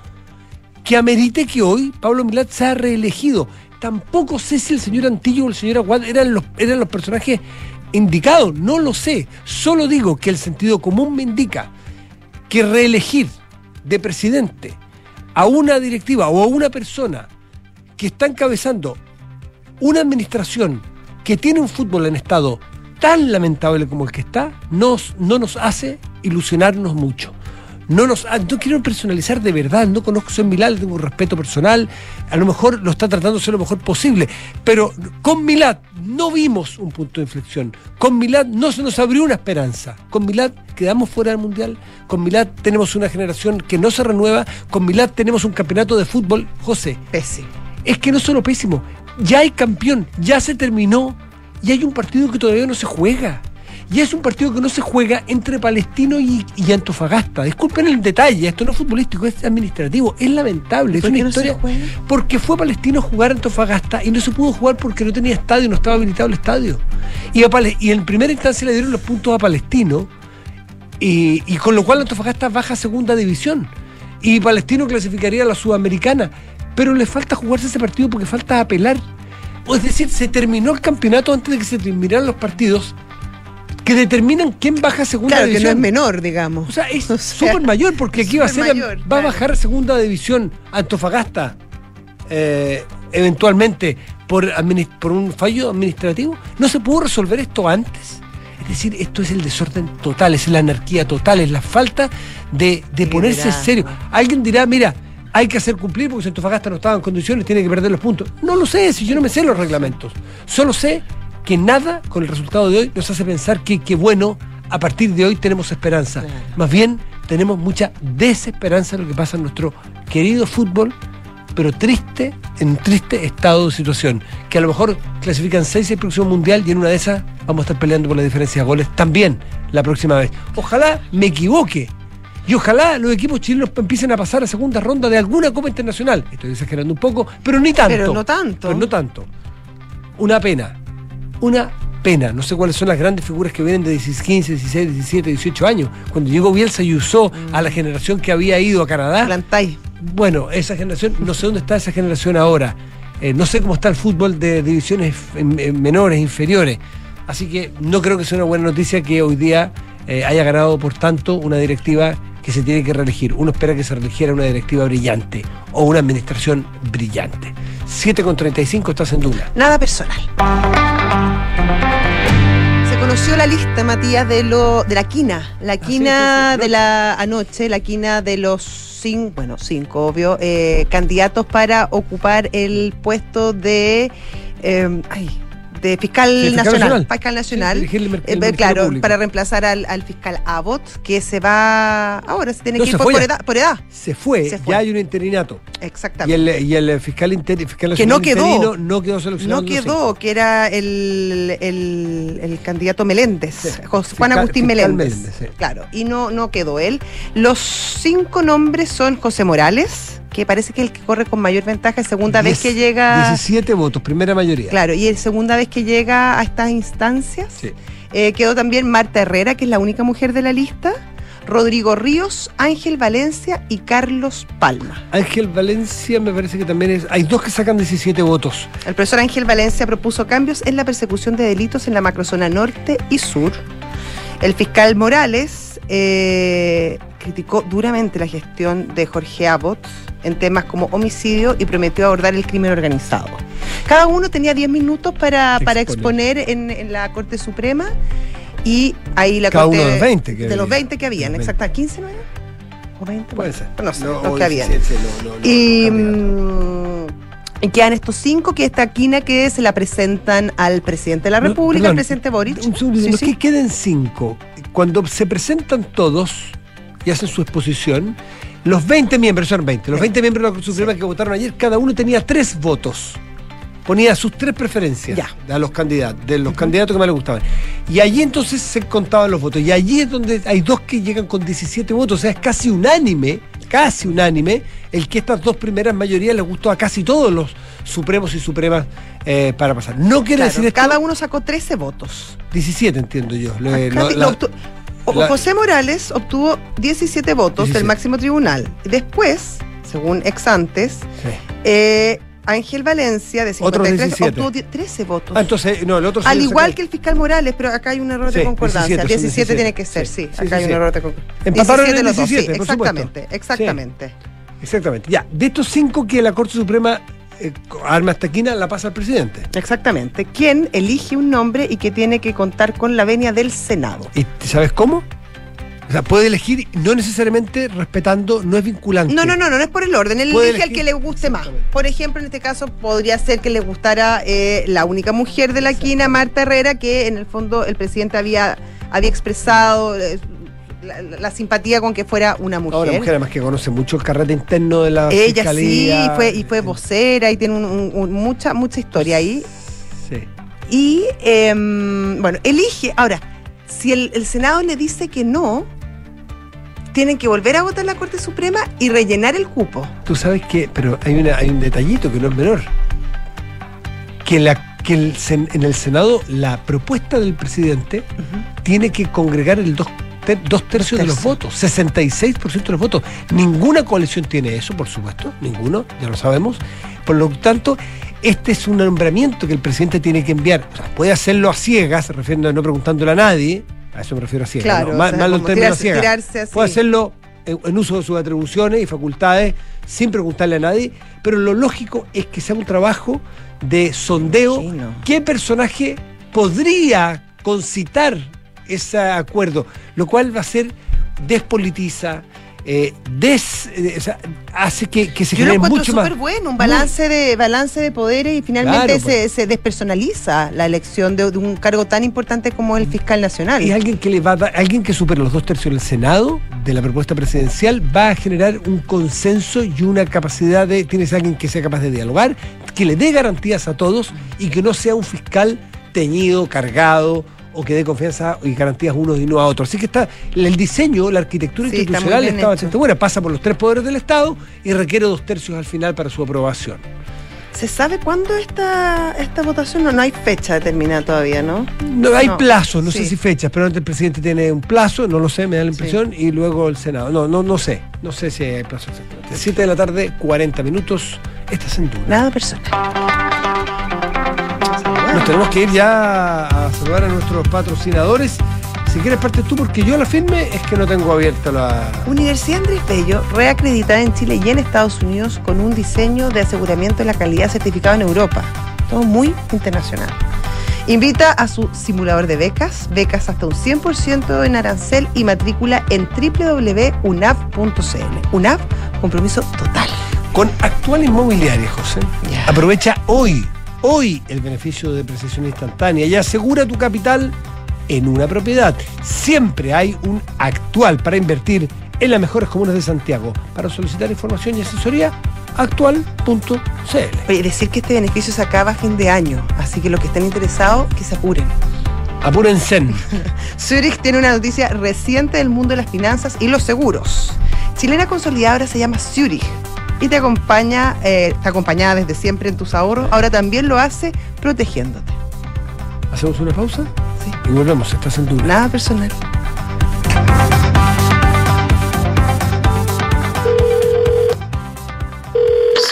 que amerite que hoy Pablo Milat sea reelegido? Tampoco sé si el señor Antillo o el señor Aguad eran los, eran los personajes indicados, no lo sé. Solo digo que el sentido común me indica que reelegir de presidente a una directiva o a una persona que está encabezando una administración que tiene un fútbol en estado tan lamentable como el que está, no nos hace ilusionarnos mucho. No, nos, ah, no quiero personalizar de verdad, no conozco a Milad, le tengo un respeto personal, a lo mejor lo está tratando de ser lo mejor posible, pero con Milad no vimos un punto de inflexión, con Milad no se nos abrió una esperanza, con Milad quedamos fuera del Mundial, con Milad tenemos una generación que no se renueva, con Milad tenemos un campeonato de fútbol, José, Pésimo. es que no solo pésimo, ya hay campeón, ya se terminó y hay un partido que todavía no se juega. Y es un partido que no se juega entre Palestino y, y Antofagasta. Disculpen el detalle, esto no es futbolístico, es administrativo, es lamentable. Es ¿Por una no historia. porque fue Palestino jugar Antofagasta y no se pudo jugar porque no tenía estadio, no estaba habilitado el estadio. Y, a y en primera instancia le dieron los puntos a Palestino y, y con lo cual Antofagasta baja a segunda división. Y Palestino clasificaría a la Sudamericana. Pero le falta jugarse ese partido porque falta apelar. Es decir, se terminó el campeonato antes de que se terminaran los partidos que determinan quién baja a segunda Claro, que no división. es menor, digamos. O sea, es O sea, súper mayor porque aquí va a ser, supermayor, va a bajar a segunda división Antofagasta eh, eventualmente por, un fallo administrativo. No se pudo resolver esto antes. Es decir, esto es el desorden total, es la anarquía total, es la falta de, de ponerse en liderazgo. serio. Alguien dirá, mira, hay que hacer cumplir porque si Antofagasta no estaba en condiciones, tiene que perder los puntos. No lo sé, si yo no me sé los reglamentos. Solo sé que nada con el resultado de hoy nos hace pensar que, que bueno, a partir de hoy tenemos esperanza. Claro. Más bien, tenemos mucha desesperanza en lo que pasa en nuestro querido fútbol, pero triste, en triste estado de situación. Que a lo mejor clasifican seis el próximo mundial y en una de esas vamos a estar peleando por la diferencia de goles también la próxima vez. Ojalá me equivoque. Y ojalá los equipos chilenos empiecen a pasar a segunda ronda de alguna Copa Internacional. Estoy exagerando un poco, pero ni tanto. Pero no tanto. Pero no tanto. Una pena. Una pena. No sé cuáles son las grandes figuras que vienen de 16, 15, 16, 17, 18 años. Cuando llegó Bielsa y usó a la generación que había ido a Canadá. Plantay. Bueno, esa generación, no sé dónde está esa generación ahora. Eh, no sé cómo está el fútbol de divisiones en- en menores, inferiores. Así que no creo que sea una buena noticia que hoy día eh, haya ganado, por tanto, una directiva que se tiene que reelegir. Uno espera que se reeligiera una directiva brillante o una administración brillante. 7 con 35 estás en Duna. Nada personal. La lista, Matías, de lo de la quina. La quina sí, sí, de la anoche, la quina de los cinco, bueno, cinco, obvio, eh, candidatos para ocupar el puesto de. eh, ay, de fiscal, Sí, fiscal nacional, nacional. fiscal nacional, Sí, dirigir el mer- el Eh, claro, Público. para reemplazar al, al fiscal Abbott, que se va ahora, se tiene No, que ir por, edad, por edad, Se fue, Se fue. ya hay un interinato. Y exactamente. el, y el fiscal, inter- fiscal Que no quedó. interino no quedó seleccionado. No quedó, que era el, el, el candidato Meléndez, Sí, José- Juan fiscal- Agustín Meléndez. Meléndez, sí. Claro, y no, no quedó él. Los cinco nombres son José Morales, que parece que es el que corre con mayor ventaja, es segunda vez que llega. 17 votos, primera mayoría. Claro, y es segunda vez que llega a estas instancias. Sí. Eh, quedó también Marta Herrera, que es la única mujer de la lista. Rodrigo Ríos, Ángel Valencia y Carlos Palma. Ángel Valencia me parece que también es. Hay dos que sacan 17 votos. El profesor Ángel Valencia propuso cambios en la persecución de delitos en la macrozona norte y sur. El fiscal Morales eh, criticó duramente la gestión de Jorge Abbott en temas como homicidio y prometió abordar el crimen organizado. Cada uno tenía 10 minutos para, para Exponer. en, en la Corte Suprema y ahí la Cada Corte... uno de los 20 que de los había. 20 que habían, Los 20. exacto. ¿15 no era? ¿O 20? Puede Bueno, ser. No sé, No, los que habían. 17, no, no, no, Y, mm, quedan estos cinco, que esta quina que se la presentan al presidente de la República, perdón, al presidente Boric. Un segundo, Sí, los sí. que queden cinco. Cuando se presentan todos y hacen su exposición, los 20 miembros, son 20, los 20 miembros de la Suprema que votaron ayer, cada uno tenía tres votos. Ponía sus tres preferencias Ya. a los candidatos, de los candidatos que más les gustaban. Y allí entonces se contaban los votos. Y allí es donde hay dos que llegan con 17 votos. O sea, es casi unánime, casi unánime, el que estas dos primeras mayorías les gustó a casi todos los supremos y supremas eh, para pasar. No quiere Claro, decir esto. cada uno sacó 13 votos. 17 entiendo yo. Lo- Acá lo- di- la- obtu- o- la- José Morales obtuvo 17 votos 17. del máximo tribunal. Después, según ex antes, sí. eh, Ángel Valencia de Otros 53 17. obtuvo die- 13 votos. Ah, entonces, no, el otro Al igual que el fiscal Morales, pero acá hay un error Sí, de concordancia. 17, 17, son tiene que ser, sí. 17. Sí, acá hay un error de concordancia. Empataron en el los dos, 17, sí, por supuesto. exactamente, exactamente. Exactamente. Ya, de estos cinco que la Corte Suprema eh, arma esta quina, la pasa al presidente. Exactamente. ¿Quién elige un nombre y que tiene que contar con la venia del Senado? ¿Y sabes cómo? O sea, puede elegir, no necesariamente respetando, no es vinculante. No, no, no, no, no es por el orden. Él elige al que le guste más. Por ejemplo, en este caso podría ser que le gustara eh, la única mujer de la quina, Marta Herrera, que en el fondo el presidente había, había expresado eh, la, la simpatía con que fuera una mujer. Ahora, mujer además que conoce mucho el carrete interno de la Ella sí, fiscalía. fue, y fue vocera y tiene un- un- un- mucha, mucha historia ahí. Sí. Y em, bueno, elige. Ahora, si el, el Senado le dice que no, tienen que volver a votar la Corte Suprema y rellenar el cupo. Tú sabes que, pero hay, una, hay un detallito que no es menor. Que, la, que el en el Senado la propuesta del presidente tiene que congregar el dos, ter- dos tercios de los votos, 66% de los votos. Ninguna coalición tiene eso, por supuesto, ninguno, ya lo sabemos. Por lo tanto, este es un nombramiento que el presidente tiene que enviar. O sea, puede hacerlo a ciegas, refiriendo no preguntándole a nadie, a eso me refiero a ciegas. Claro, no, o sea, a ciegas. Puede hacerlo en, en uso de sus atribuciones y facultades, sin preguntarle a nadie, pero lo lógico es que sea un trabajo de sondeo Imagino. qué personaje podría concitar ese acuerdo, lo cual va a ser despolitiza, eh, des, eh, o sea, hace que, que se Yo genere mucho más. súper bueno, un balance de balance de poderes y finalmente Claro, se, pues. se despersonaliza la elección de, de un cargo tan importante como el fiscal nacional. Y alguien que le va a dar- alguien que supere los dos tercios del Senado de la propuesta presidencial va a generar un consenso y una capacidad de. Tienes alguien que sea capaz de dialogar, que le dé garantías a todos y que no sea un fiscal teñido, cargado o que dé confianza y garantías unos y no a otros. Así que está el diseño, la arquitectura Sí, institucional está bastante buena. Pasa por los tres poderes del Estado y requiere dos tercios al final para su aprobación. ¿Se sabe cuándo esta, esta votación? No, no hay fecha determinada todavía, ¿no? No, hay No, plazos, no sí. sé si fechas, pero el presidente tiene un plazo, no lo sé, me da la impresión, y luego el Senado. No, no, no sé, no sé si hay plazo exactamente. 7 de la tarde, 40 minutos, esta es en. Nada personal. Nos tenemos que ir ya a saludar a nuestros patrocinadores. Si quieres parte tú, porque yo la firme es que no tengo abierta la... Universidad Andrés Bello, reacreditada en Chile y en Estados Unidos con un diseño de aseguramiento de la calidad certificado en Europa. Todo muy internacional. Invita a su simulador de becas, becas hasta un 100% en arancel y matrícula en www.unav.cl. UNAV, compromiso total. Con actual inmobiliaria, José, aprovecha hoy, hoy el beneficio de depreciación instantánea y asegura tu capital en una propiedad. Siempre hay un actual para invertir en las mejores comunas de Santiago. Para solicitar información y asesoría, actual.cl. Oye, decir que este beneficio se acaba a fin de año, así que los que estén interesados, que se apuren. Apúrense. Zurich tiene una noticia reciente del mundo de las finanzas y los seguros. Chilena Consolidadora se llama Zurich y te acompaña, eh, te acompañada desde siempre en tus ahorros. Ahora también lo hace protegiéndote. ¿Hacemos una pausa? Sí. Y volvemos. Estás en Duna. Nada personal.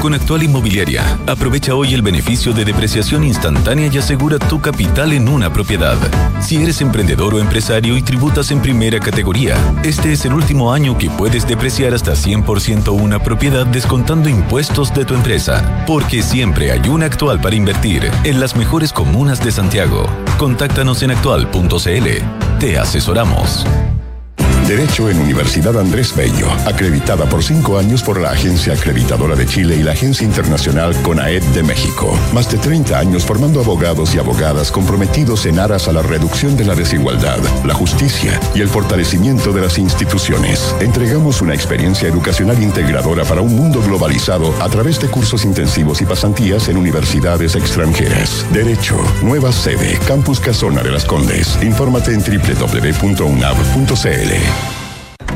Con Actual Inmobiliaria, aprovecha hoy el beneficio de depreciación instantánea y asegura tu capital en una propiedad. Si eres emprendedor o empresario y tributas en primera categoría, este es el último año que puedes depreciar hasta 100% una propiedad descontando impuestos de tu empresa, porque siempre hay una actual para invertir en las mejores comunas de Santiago. Contáctanos en actual.cl. Te asesoramos. Derecho en Universidad Andrés Bello, acreditada por cinco años por la Agencia Acreditadora de Chile y la Agencia Internacional CONAED de México. Más de 30 años formando abogados y abogadas comprometidos en aras a la reducción de la desigualdad, la justicia y el fortalecimiento de las instituciones. Entregamos una experiencia educacional integradora para un mundo globalizado a través de cursos intensivos y pasantías en universidades extranjeras. Derecho, nueva sede, Campus Casona de las Condes. Infórmate en www.unav.cl.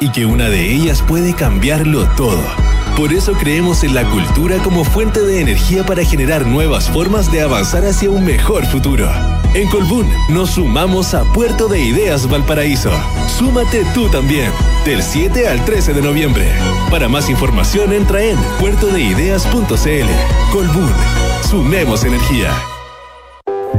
y que una de ellas puede cambiarlo todo. Por eso creemos en la cultura como fuente de energía para generar nuevas formas de avanzar hacia un mejor futuro. En Colbún nos sumamos a Puerto de Ideas Valparaíso. Súmate tú también, del 7 al 13 de noviembre. Para más información entra en puertodeideas.cl. Colbún, sumemos energía.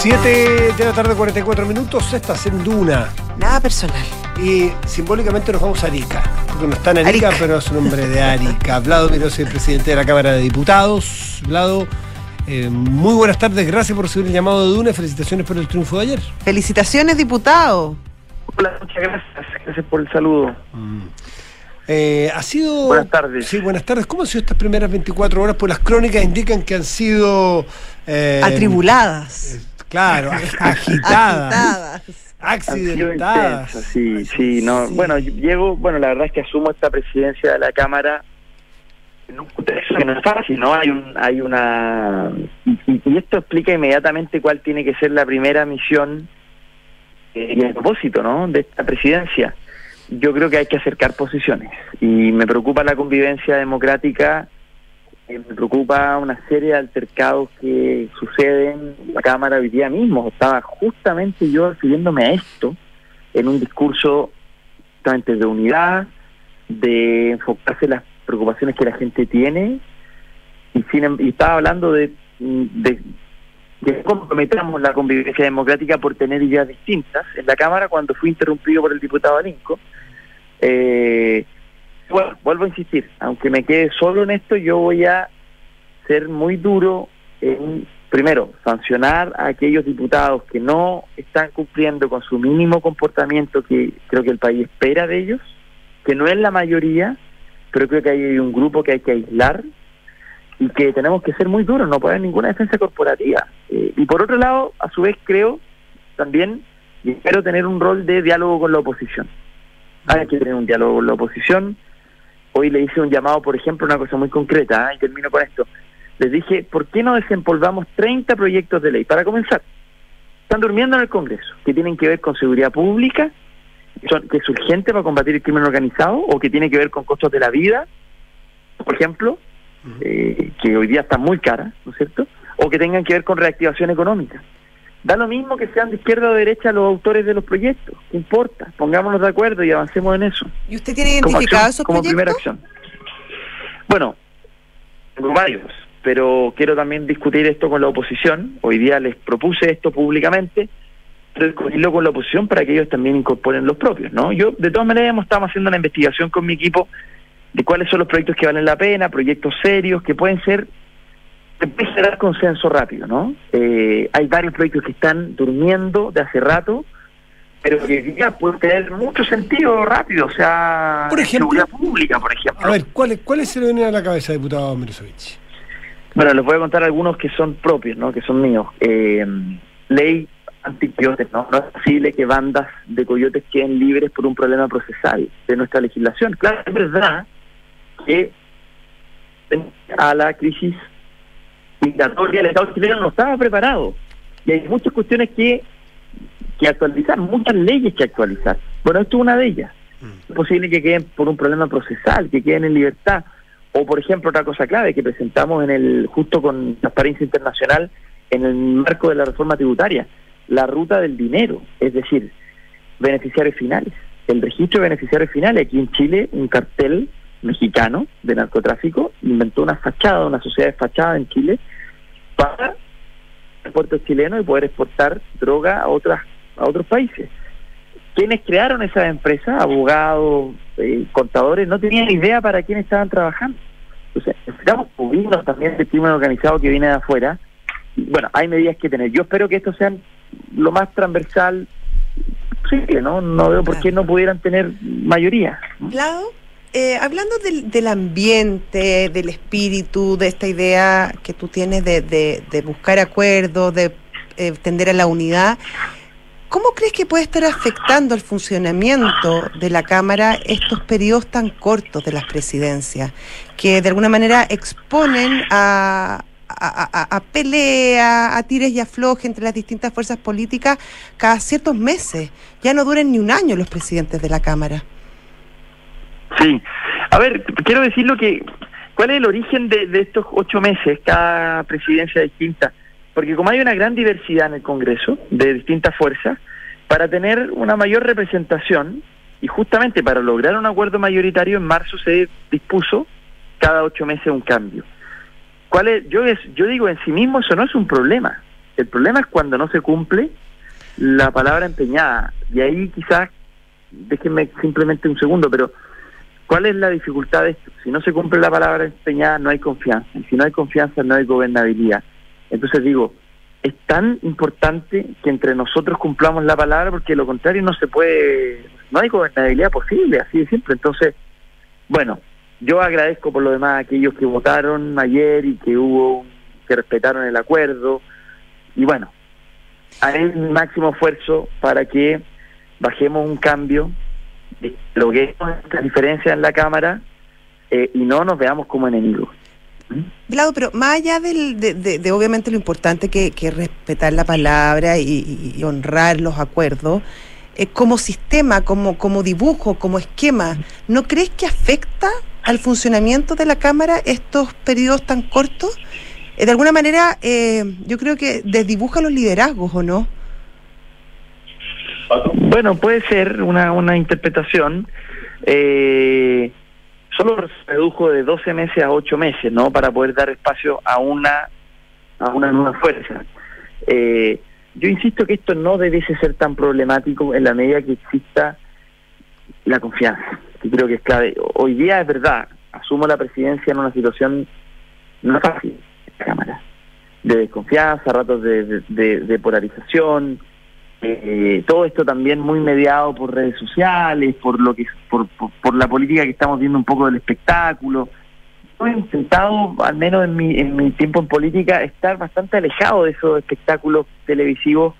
7 de la tarde, 44 minutos. Estás en Duna. Nada personal. Y simbólicamente nos vamos a Arica. Porque no está en Arica, Arica. pero es un hombre de Arica. Vlado Miroz, el presidente de la Cámara de Diputados. Vlado, eh, muy buenas tardes. Gracias por recibir el llamado de Duna. Felicitaciones por el triunfo de ayer. Felicitaciones, diputado. Hola, muchas gracias. Gracias por el saludo. Eh, ha sido. Buenas tardes. Sí, buenas tardes. ¿Cómo han sido estas primeras 24 horas? Pues las crónicas indican que han sido. eh, Atribuladas. Claro, ag- agitadas. Accidentadas. sí, sí, no. Bueno, yo llego, bueno, la verdad es que asumo esta presidencia de la Cámara en un contexto que no es fácil, ¿no? Hay un, hay una, y, y- y esto explica inmediatamente cuál tiene que ser la primera misión eh, y el propósito, ¿no? De esta presidencia. Yo creo que hay que acercar posiciones y me preocupa la convivencia democrática eh, me preocupa una serie de altercados que suceden en la Cámara hoy día mismo. Estaba justamente yo refiriéndome a esto en un discurso justamente de unidad, de enfocarse en las preocupaciones que la gente tiene y, sin, em- y estaba hablando de, de que comprometamos la convivencia democrática por tener ideas distintas en la Cámara cuando fui interrumpido por el diputado Alinco. Eh, bueno, vuelvo a insistir, aunque me quede solo en esto, yo voy a ser muy duro en, primero, sancionar a aquellos diputados que no están cumpliendo con su mínimo comportamiento que creo que el país espera de ellos, que no es la mayoría, pero creo que hay un grupo que hay que aislar y que tenemos que ser muy duros, no puede ninguna defensa corporativa. Eh, y por otro lado, a su vez creo también y espero tener un rol de diálogo con la oposición. Hay que tener un diálogo con la oposición. Hoy le hice un llamado, por ejemplo, una cosa muy concreta, ¿ah? y termino con esto. Les dije, ¿por qué no desempolvamos 30 proyectos de ley? Para comenzar, están durmiendo en el Congreso, que tienen que ver con seguridad pública, que, es urgente para combatir el crimen organizado, o que tiene que ver con costos de la vida, por ejemplo, eh, que hoy día está muy cara, ¿no es cierto? o que tengan que ver con reactivación económica. Da lo mismo que sean de izquierda o de derecha los autores de los proyectos, ¿qué importa? Pongámonos de acuerdo y avancemos en eso. ¿Y usted tiene identificado acción- esos como proyectos? primera acción. Bueno, tengo varios, pero quiero también discutir esto con la oposición. Hoy día les propuse esto públicamente, pero discutirlo con la oposición para que ellos también incorporen los propios, ¿no? Yo, de todas maneras, hemos estado haciendo una investigación con mi equipo de cuáles son los proyectos que valen la pena, proyectos serios que pueden ser se puede generar consenso rápido, ¿no? Eh, hay varios proyectos que están durmiendo de hace rato, pero que ya pueden tener mucho sentido rápido, o sea, Por ejemplo. seguridad pública, por ejemplo. A ver, ¿cuáles cuáles se le vienen a la cabeza, diputado Mirosevic? Bueno, les voy a contar algunos que son propios, ¿no? Que son míos. Eh, ley anticoyotes, ¿no? No es posible que bandas de coyotes queden libres por un problema procesal de nuestra legislación. Claro, es verdad que a la crisis migratoria el Estado chileno no estaba preparado. Y hay muchas cuestiones que, que actualizar, muchas leyes que actualizar. Bueno, esto es una de ellas. Es posible que queden por un problema procesal, que queden en libertad. O, por ejemplo, otra cosa clave que presentamos en el justo con Transparencia Internacional en el marco de la reforma tributaria, la ruta del dinero, es decir, beneficiarios finales. El registro de beneficiarios finales. Aquí en Chile, un cartel mexicano de narcotráfico inventó una fachada, una sociedad de fachada en Chile para el puerto chileno y poder exportar droga a otras a otros países. Quienes crearon esas empresas, abogados, eh, contadores, no tenían idea para quién estaban trabajando. Entonces, necesitamos cubrirnos también del crimen organizado que viene de afuera. Bueno, hay medidas que tener. Yo espero que esto sean lo más transversal posible, ¿no? No veo por qué no pudieran tener mayoría. Vlado, eh, hablando del, ambiente, del espíritu, de esta idea que tú tienes de, de- buscar acuerdos, de eh, tender a la unidad, ¿cómo crees que puede estar afectando al funcionamiento de la Cámara estos periodos tan cortos de las presidencias, que de alguna manera exponen a, a, a- a pelea, a tires y aflojes entre las distintas fuerzas políticas cada ciertos meses? Ya no duran ni un año los presidentes de la Cámara. Sí. A ver, quiero decir lo que... ¿Cuál es el origen de, de estos ocho meses, cada presidencia distinta? Porque como hay una gran diversidad en el Congreso, de distintas fuerzas, para tener una mayor representación, y justamente para lograr un acuerdo mayoritario, en marzo se dispuso cada ocho meses un cambio. ¿Cuál es? Yo, yo digo, en sí mismo eso no es un problema. El problema es cuando no se cumple la palabra empeñada. Y ahí quizás, déjenme simplemente un segundo, pero ¿cuál es la dificultad de esto? Si no se cumple la palabra empeñada, no hay confianza. Y si no hay confianza, no hay gobernabilidad. Entonces digo, es tan importante que entre nosotros cumplamos la palabra porque lo contrario no se puede, no hay gobernabilidad posible, así de simple. Entonces, bueno, yo agradezco por lo demás a aquellos que votaron ayer y que hubo, que respetaron el acuerdo. Y bueno, haré mi máximo esfuerzo para que bajemos un cambio, logremos esta diferencia en la Cámara eh, y no nos veamos como enemigos. Vlado, pero más allá del- de, de- obviamente lo importante que, que es respetar la palabra y, y- y honrar los acuerdos, eh, como sistema, como, como dibujo, como esquema, ¿no crees que afecta al funcionamiento de la Cámara estos periodos tan cortos? Eh, de alguna manera, eh, yo creo que desdibuja los liderazgos, ¿o no? Bueno, puede ser una, una interpretación. Eh, solo redujo de 12 meses a 8 meses, ¿no? Para poder dar espacio a una, a una nueva fuerza. Eh, yo insisto que esto no debiese ser tan problemático en la medida que exista la confianza, que creo que es clave. Hoy día es verdad, asumo la presidencia en una situación no fácil, Cámara, de desconfianza, ratos de polarización, eh, todo esto también muy mediado por redes sociales, por lo que por, por, por la política que estamos viendo un poco del espectáculo. Yo he intentado, al menos en mi, en mi tiempo en política, estar bastante alejado de esos espectáculos televisivos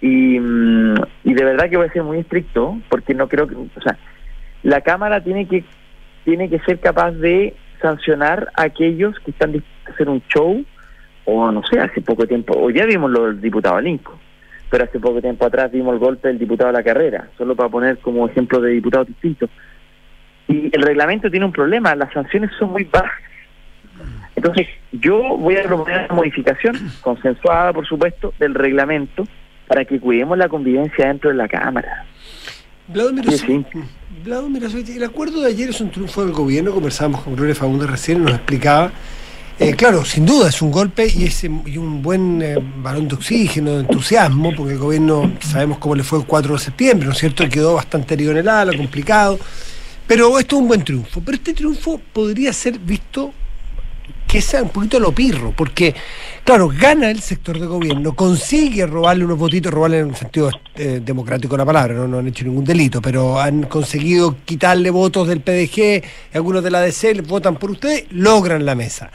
y, mm, de verdad que voy a ser muy estricto porque no creo que, o sea, la Cámara tiene que tiene que ser capaz de sancionar a aquellos que están dispuestos a hacer un show o no sé, hace poco tiempo, hoy ya vimos lo del diputado Linco, pero hace poco tiempo atrás vimos el golpe del diputado a la carrera, solo para poner como ejemplo de diputados distintos. Y el reglamento tiene un problema, las sanciones son muy bajas. Entonces, yo voy a proponer una modificación, consensuada, por supuesto, del reglamento para que cuidemos la convivencia dentro de la Cámara. Vladimir, Sí, sí. Vladimir el acuerdo de ayer es un triunfo del gobierno, conversábamos con Gloria Fagundes recién, nos explicaba. Eh, claro, sin duda es un golpe y es y un buen eh, balón de oxígeno, de entusiasmo, porque el gobierno sabemos cómo le fue el 4 de septiembre, ¿no es cierto? Quedó bastante herido en el ala, complicado. Pero esto es un buen triunfo. Pero este triunfo podría ser visto que sea un poquito lo pirro, porque, claro, gana el sector de gobierno, consigue robarle unos votitos, robarle en un sentido eh, democrático de la palabra, ¿no? no han hecho ningún delito, pero han conseguido quitarle votos del PDG, algunos de la DC votan por ustedes, logran la mesa.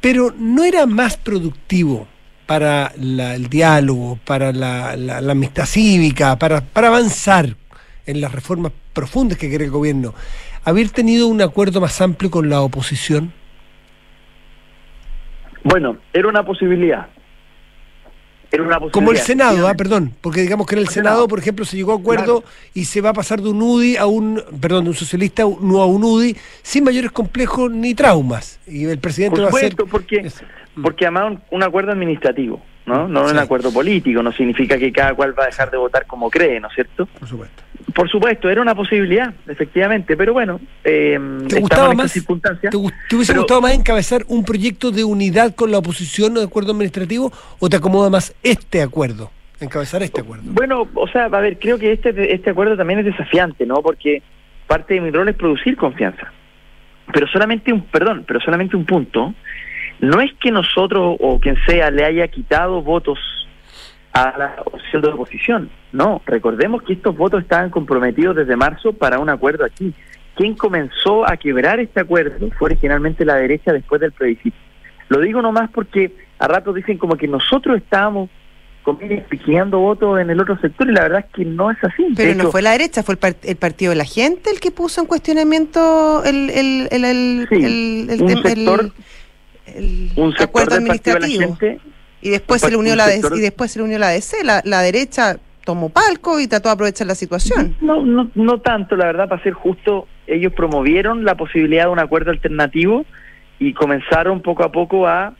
Pero no era más productivo para la- el diálogo, para la, la- la amistad cívica, para, para avanzar en las reformas profundas que quiere el gobierno, haber tenido un acuerdo más amplio con la oposición. Bueno, era una posibilidad. Era una posibilidad. Como el Senado, ah, perdón, porque digamos que en el Senado, por ejemplo, se llegó a acuerdo y se va a pasar de un UDI a un, perdón, de un socialista a un- no a un UDI, sin mayores complejos ni traumas. Y el presidente Por va a ser... supuesto, porque, porque un, un acuerdo administrativo, ¿no? No un acuerdo político, no significa que cada cual va a dejar de votar como cree, ¿no es cierto? Por supuesto. Por supuesto, era una posibilidad, efectivamente, pero bueno, eh, ¿Te gustaba más? ¿Te, hubiese pero- gustado más encabezar un proyecto de unidad con la oposición o de acuerdo administrativo o te acomoda más este acuerdo? Encabezar este acuerdo. Bueno, o sea, a ver, creo que este, este acuerdo también es desafiante, ¿no? Porque parte de mi rol es producir confianza. Pero solamente un, perdón, pero solamente un punto. No es que nosotros o quien sea le haya quitado votos a la opción de oposición. No, recordemos que estos votos estaban comprometidos desde marzo para un acuerdo aquí. Quien comenzó a quebrar este acuerdo fue originalmente la derecha después del plebiscito. Lo digo nomás porque a ratos dicen como que nosotros estábamos piqueando votos en el otro sector y la verdad es que no es así. Pero no fue la derecha, fue el, par- el partido de la gente el que puso en cuestionamiento el, el, el, el, Sí, el- el un tem- el- sector- el un acuerdo administrativo. Gente, y después se le unió un la de- sector- y después se le unió la DC, la, la derecha tomó palco y trató de aprovechar la situación. No, no, no tanto, la verdad, para ser justo, ellos promovieron la posibilidad de un acuerdo alternativo y comenzaron poco a poco a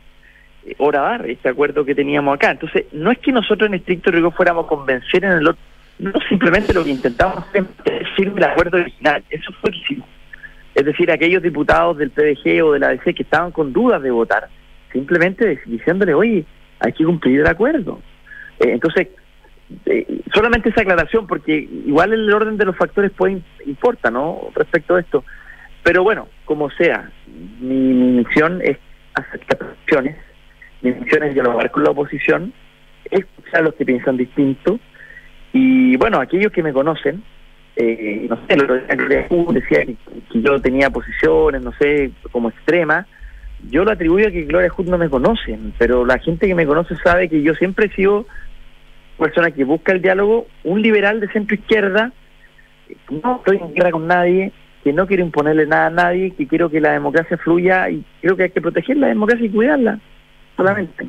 eh, horadar este acuerdo que teníamos acá. Entonces, no es que nosotros en estricto rigor fuéramos a convencer en el otro, no simplemente lo que intentamos hacer es firme el acuerdo original, eso fue lo que hicimos. Es decir, aquellos diputados del PDG o de la DC que estaban con dudas de votar, simplemente diciéndole, oye, hay que cumplir el acuerdo. Eh, entonces, eh, solamente esa aclaración, porque igual el orden de los factores puede importa, ¿no? Respecto a esto. Pero bueno, como sea, mi, mi misión es aceptar opciones, mi misión es dialogar con la oposición, escuchar a los que piensan distinto, y bueno, aquellos que me conocen, eh, no sé, Gloria decía que, que yo tenía posiciones, no sé, como extrema, yo lo atribuyo a que Gloria Hood no me conocen, pero la gente que me conoce sabe que yo siempre he sido persona que busca el diálogo, un liberal de centro izquierda, no estoy en guerra con nadie, que no quiero imponerle nada a nadie, que quiero que la democracia fluya y creo que hay que proteger la democracia y cuidarla, solamente.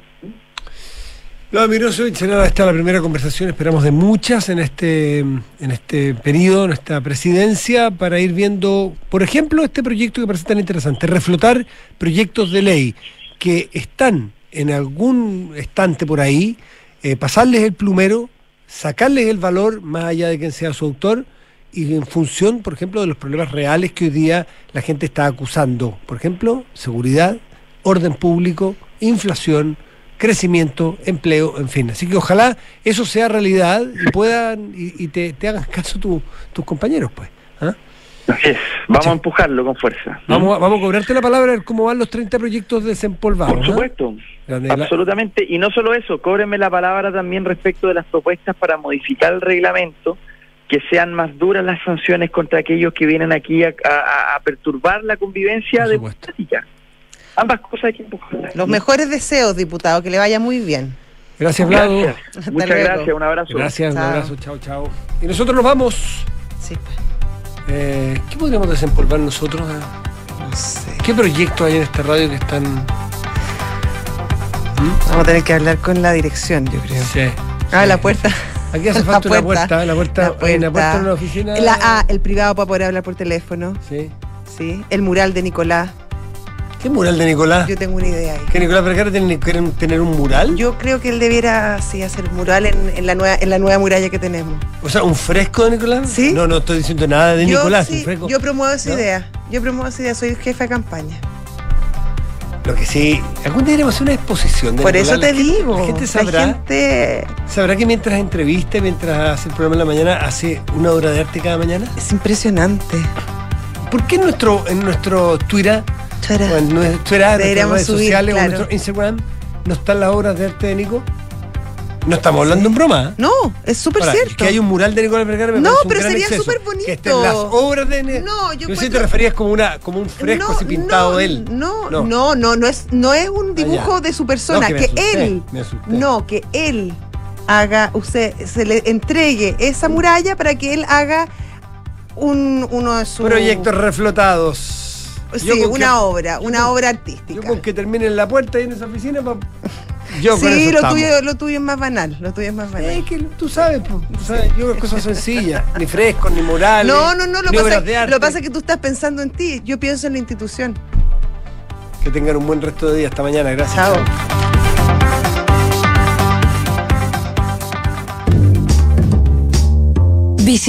No, Mirosevich, será esta la primera conversación, esperamos de muchas en este, en este periodo, en esta presidencia, para ir viendo, por ejemplo, este proyecto que parece tan interesante, reflotar proyectos de ley que están en algún estante por ahí, eh, pasarles el plumero, sacarles el valor más allá de quien sea su autor y en función, por ejemplo, de los problemas reales que hoy día la gente está acusando. Por ejemplo, seguridad, orden público, inflación, crecimiento, empleo, en fin. Así que ojalá eso sea realidad y puedan y, y te, te hagan caso tu- tus compañeros, pues. ¿ah? Así es, vamos a empujarlo con fuerza. Vamos, a, vamos a cobrarte la palabra a ver cómo van los 30 proyectos desempolvados. Por ¿ah? supuesto, absolutamente. Y no solo eso, cóbrenme la palabra también respecto de las propuestas para modificar el reglamento, que sean más duras las sanciones contra aquellos que vienen aquí a, a- a perturbar la convivencia democrática. Ambas cosas hay que empujarlas. Los mejores deseos, diputado, que le vaya muy bien. Gracias, Vlado. Gracias. Muchas luego. gracias, un abrazo. Gracias, un abrazo, chao, chao. Y nosotros nos vamos. Sí. Eh, ¿Qué podríamos desempolvar nosotros? No sé. ¿Qué proyectos hay en esta radio que están.? Vamos a tener que hablar con la dirección, yo creo. Sí. Ah, la puerta. Aquí hace La falta una puerta. La puerta, La hay una puerta puerta. en una oficina. La- ah, el privado para poder hablar por teléfono. Sí. Sí. El mural de Nicolás. ¿Qué mural de Nicolás? Yo tengo una idea ahí. ¿Que Nicolás Vergara tiene, quiere tener un mural? Yo creo que él debiera sí hacer mural en, en la nueva en la nueva muralla que tenemos. O sea, ¿un fresco de Nicolás? Sí. No, no estoy diciendo nada de yo, Nicolás. sí, un fresco. yo promuevo esa ¿No? idea. Yo promuevo esa idea. Soy jefa de campaña. Lo que sí, algún día iremos a hacer una exposición de Por Nicolás. eso te La gente- digo. La gente la sabrá, gente- sabrá que mientras entrevista, mientras hace el programa en la mañana, hace una obra de arte cada mañana. Es impresionante. ¿Por qué en nuestro, en nuestro Twitter, O nuestro Twitter, en nuestras redes subir, sociales o en claro. nuestro Instagram, no están las obras de arte de Nico? No estamos hablando en broma. No, es súper cierto. Que hay un mural de Nicolás Vergara me No, pero sería súper bonito. Que estén las obras de. No, yo sé si te referías como una como un fresco no, así pintado no, de él. No, no, no, no, es, no es un dibujo Ah, ya. de su persona, No, que que, él, no, que él haga, usted se le entregue esa muralla para que él haga un, uno de sus Proyectos reflotados. Sí, Yo una que- obra, una obra Yo artística. con que termine en la puerta ahí en esa oficina, pa- yo sí, lo tuyo, lo tuyo es más banal, lo tuyo es más banal. Es que tú sabes, po, tú sabes, yo cosas sencillas, ni frescos, ni morales. No, no, no, lo pasa, arte. lo pasa es que tú estás pensando en ti, yo pienso en la institución. Que tengan un buen resto de día. Hasta mañana, gracias. Chao.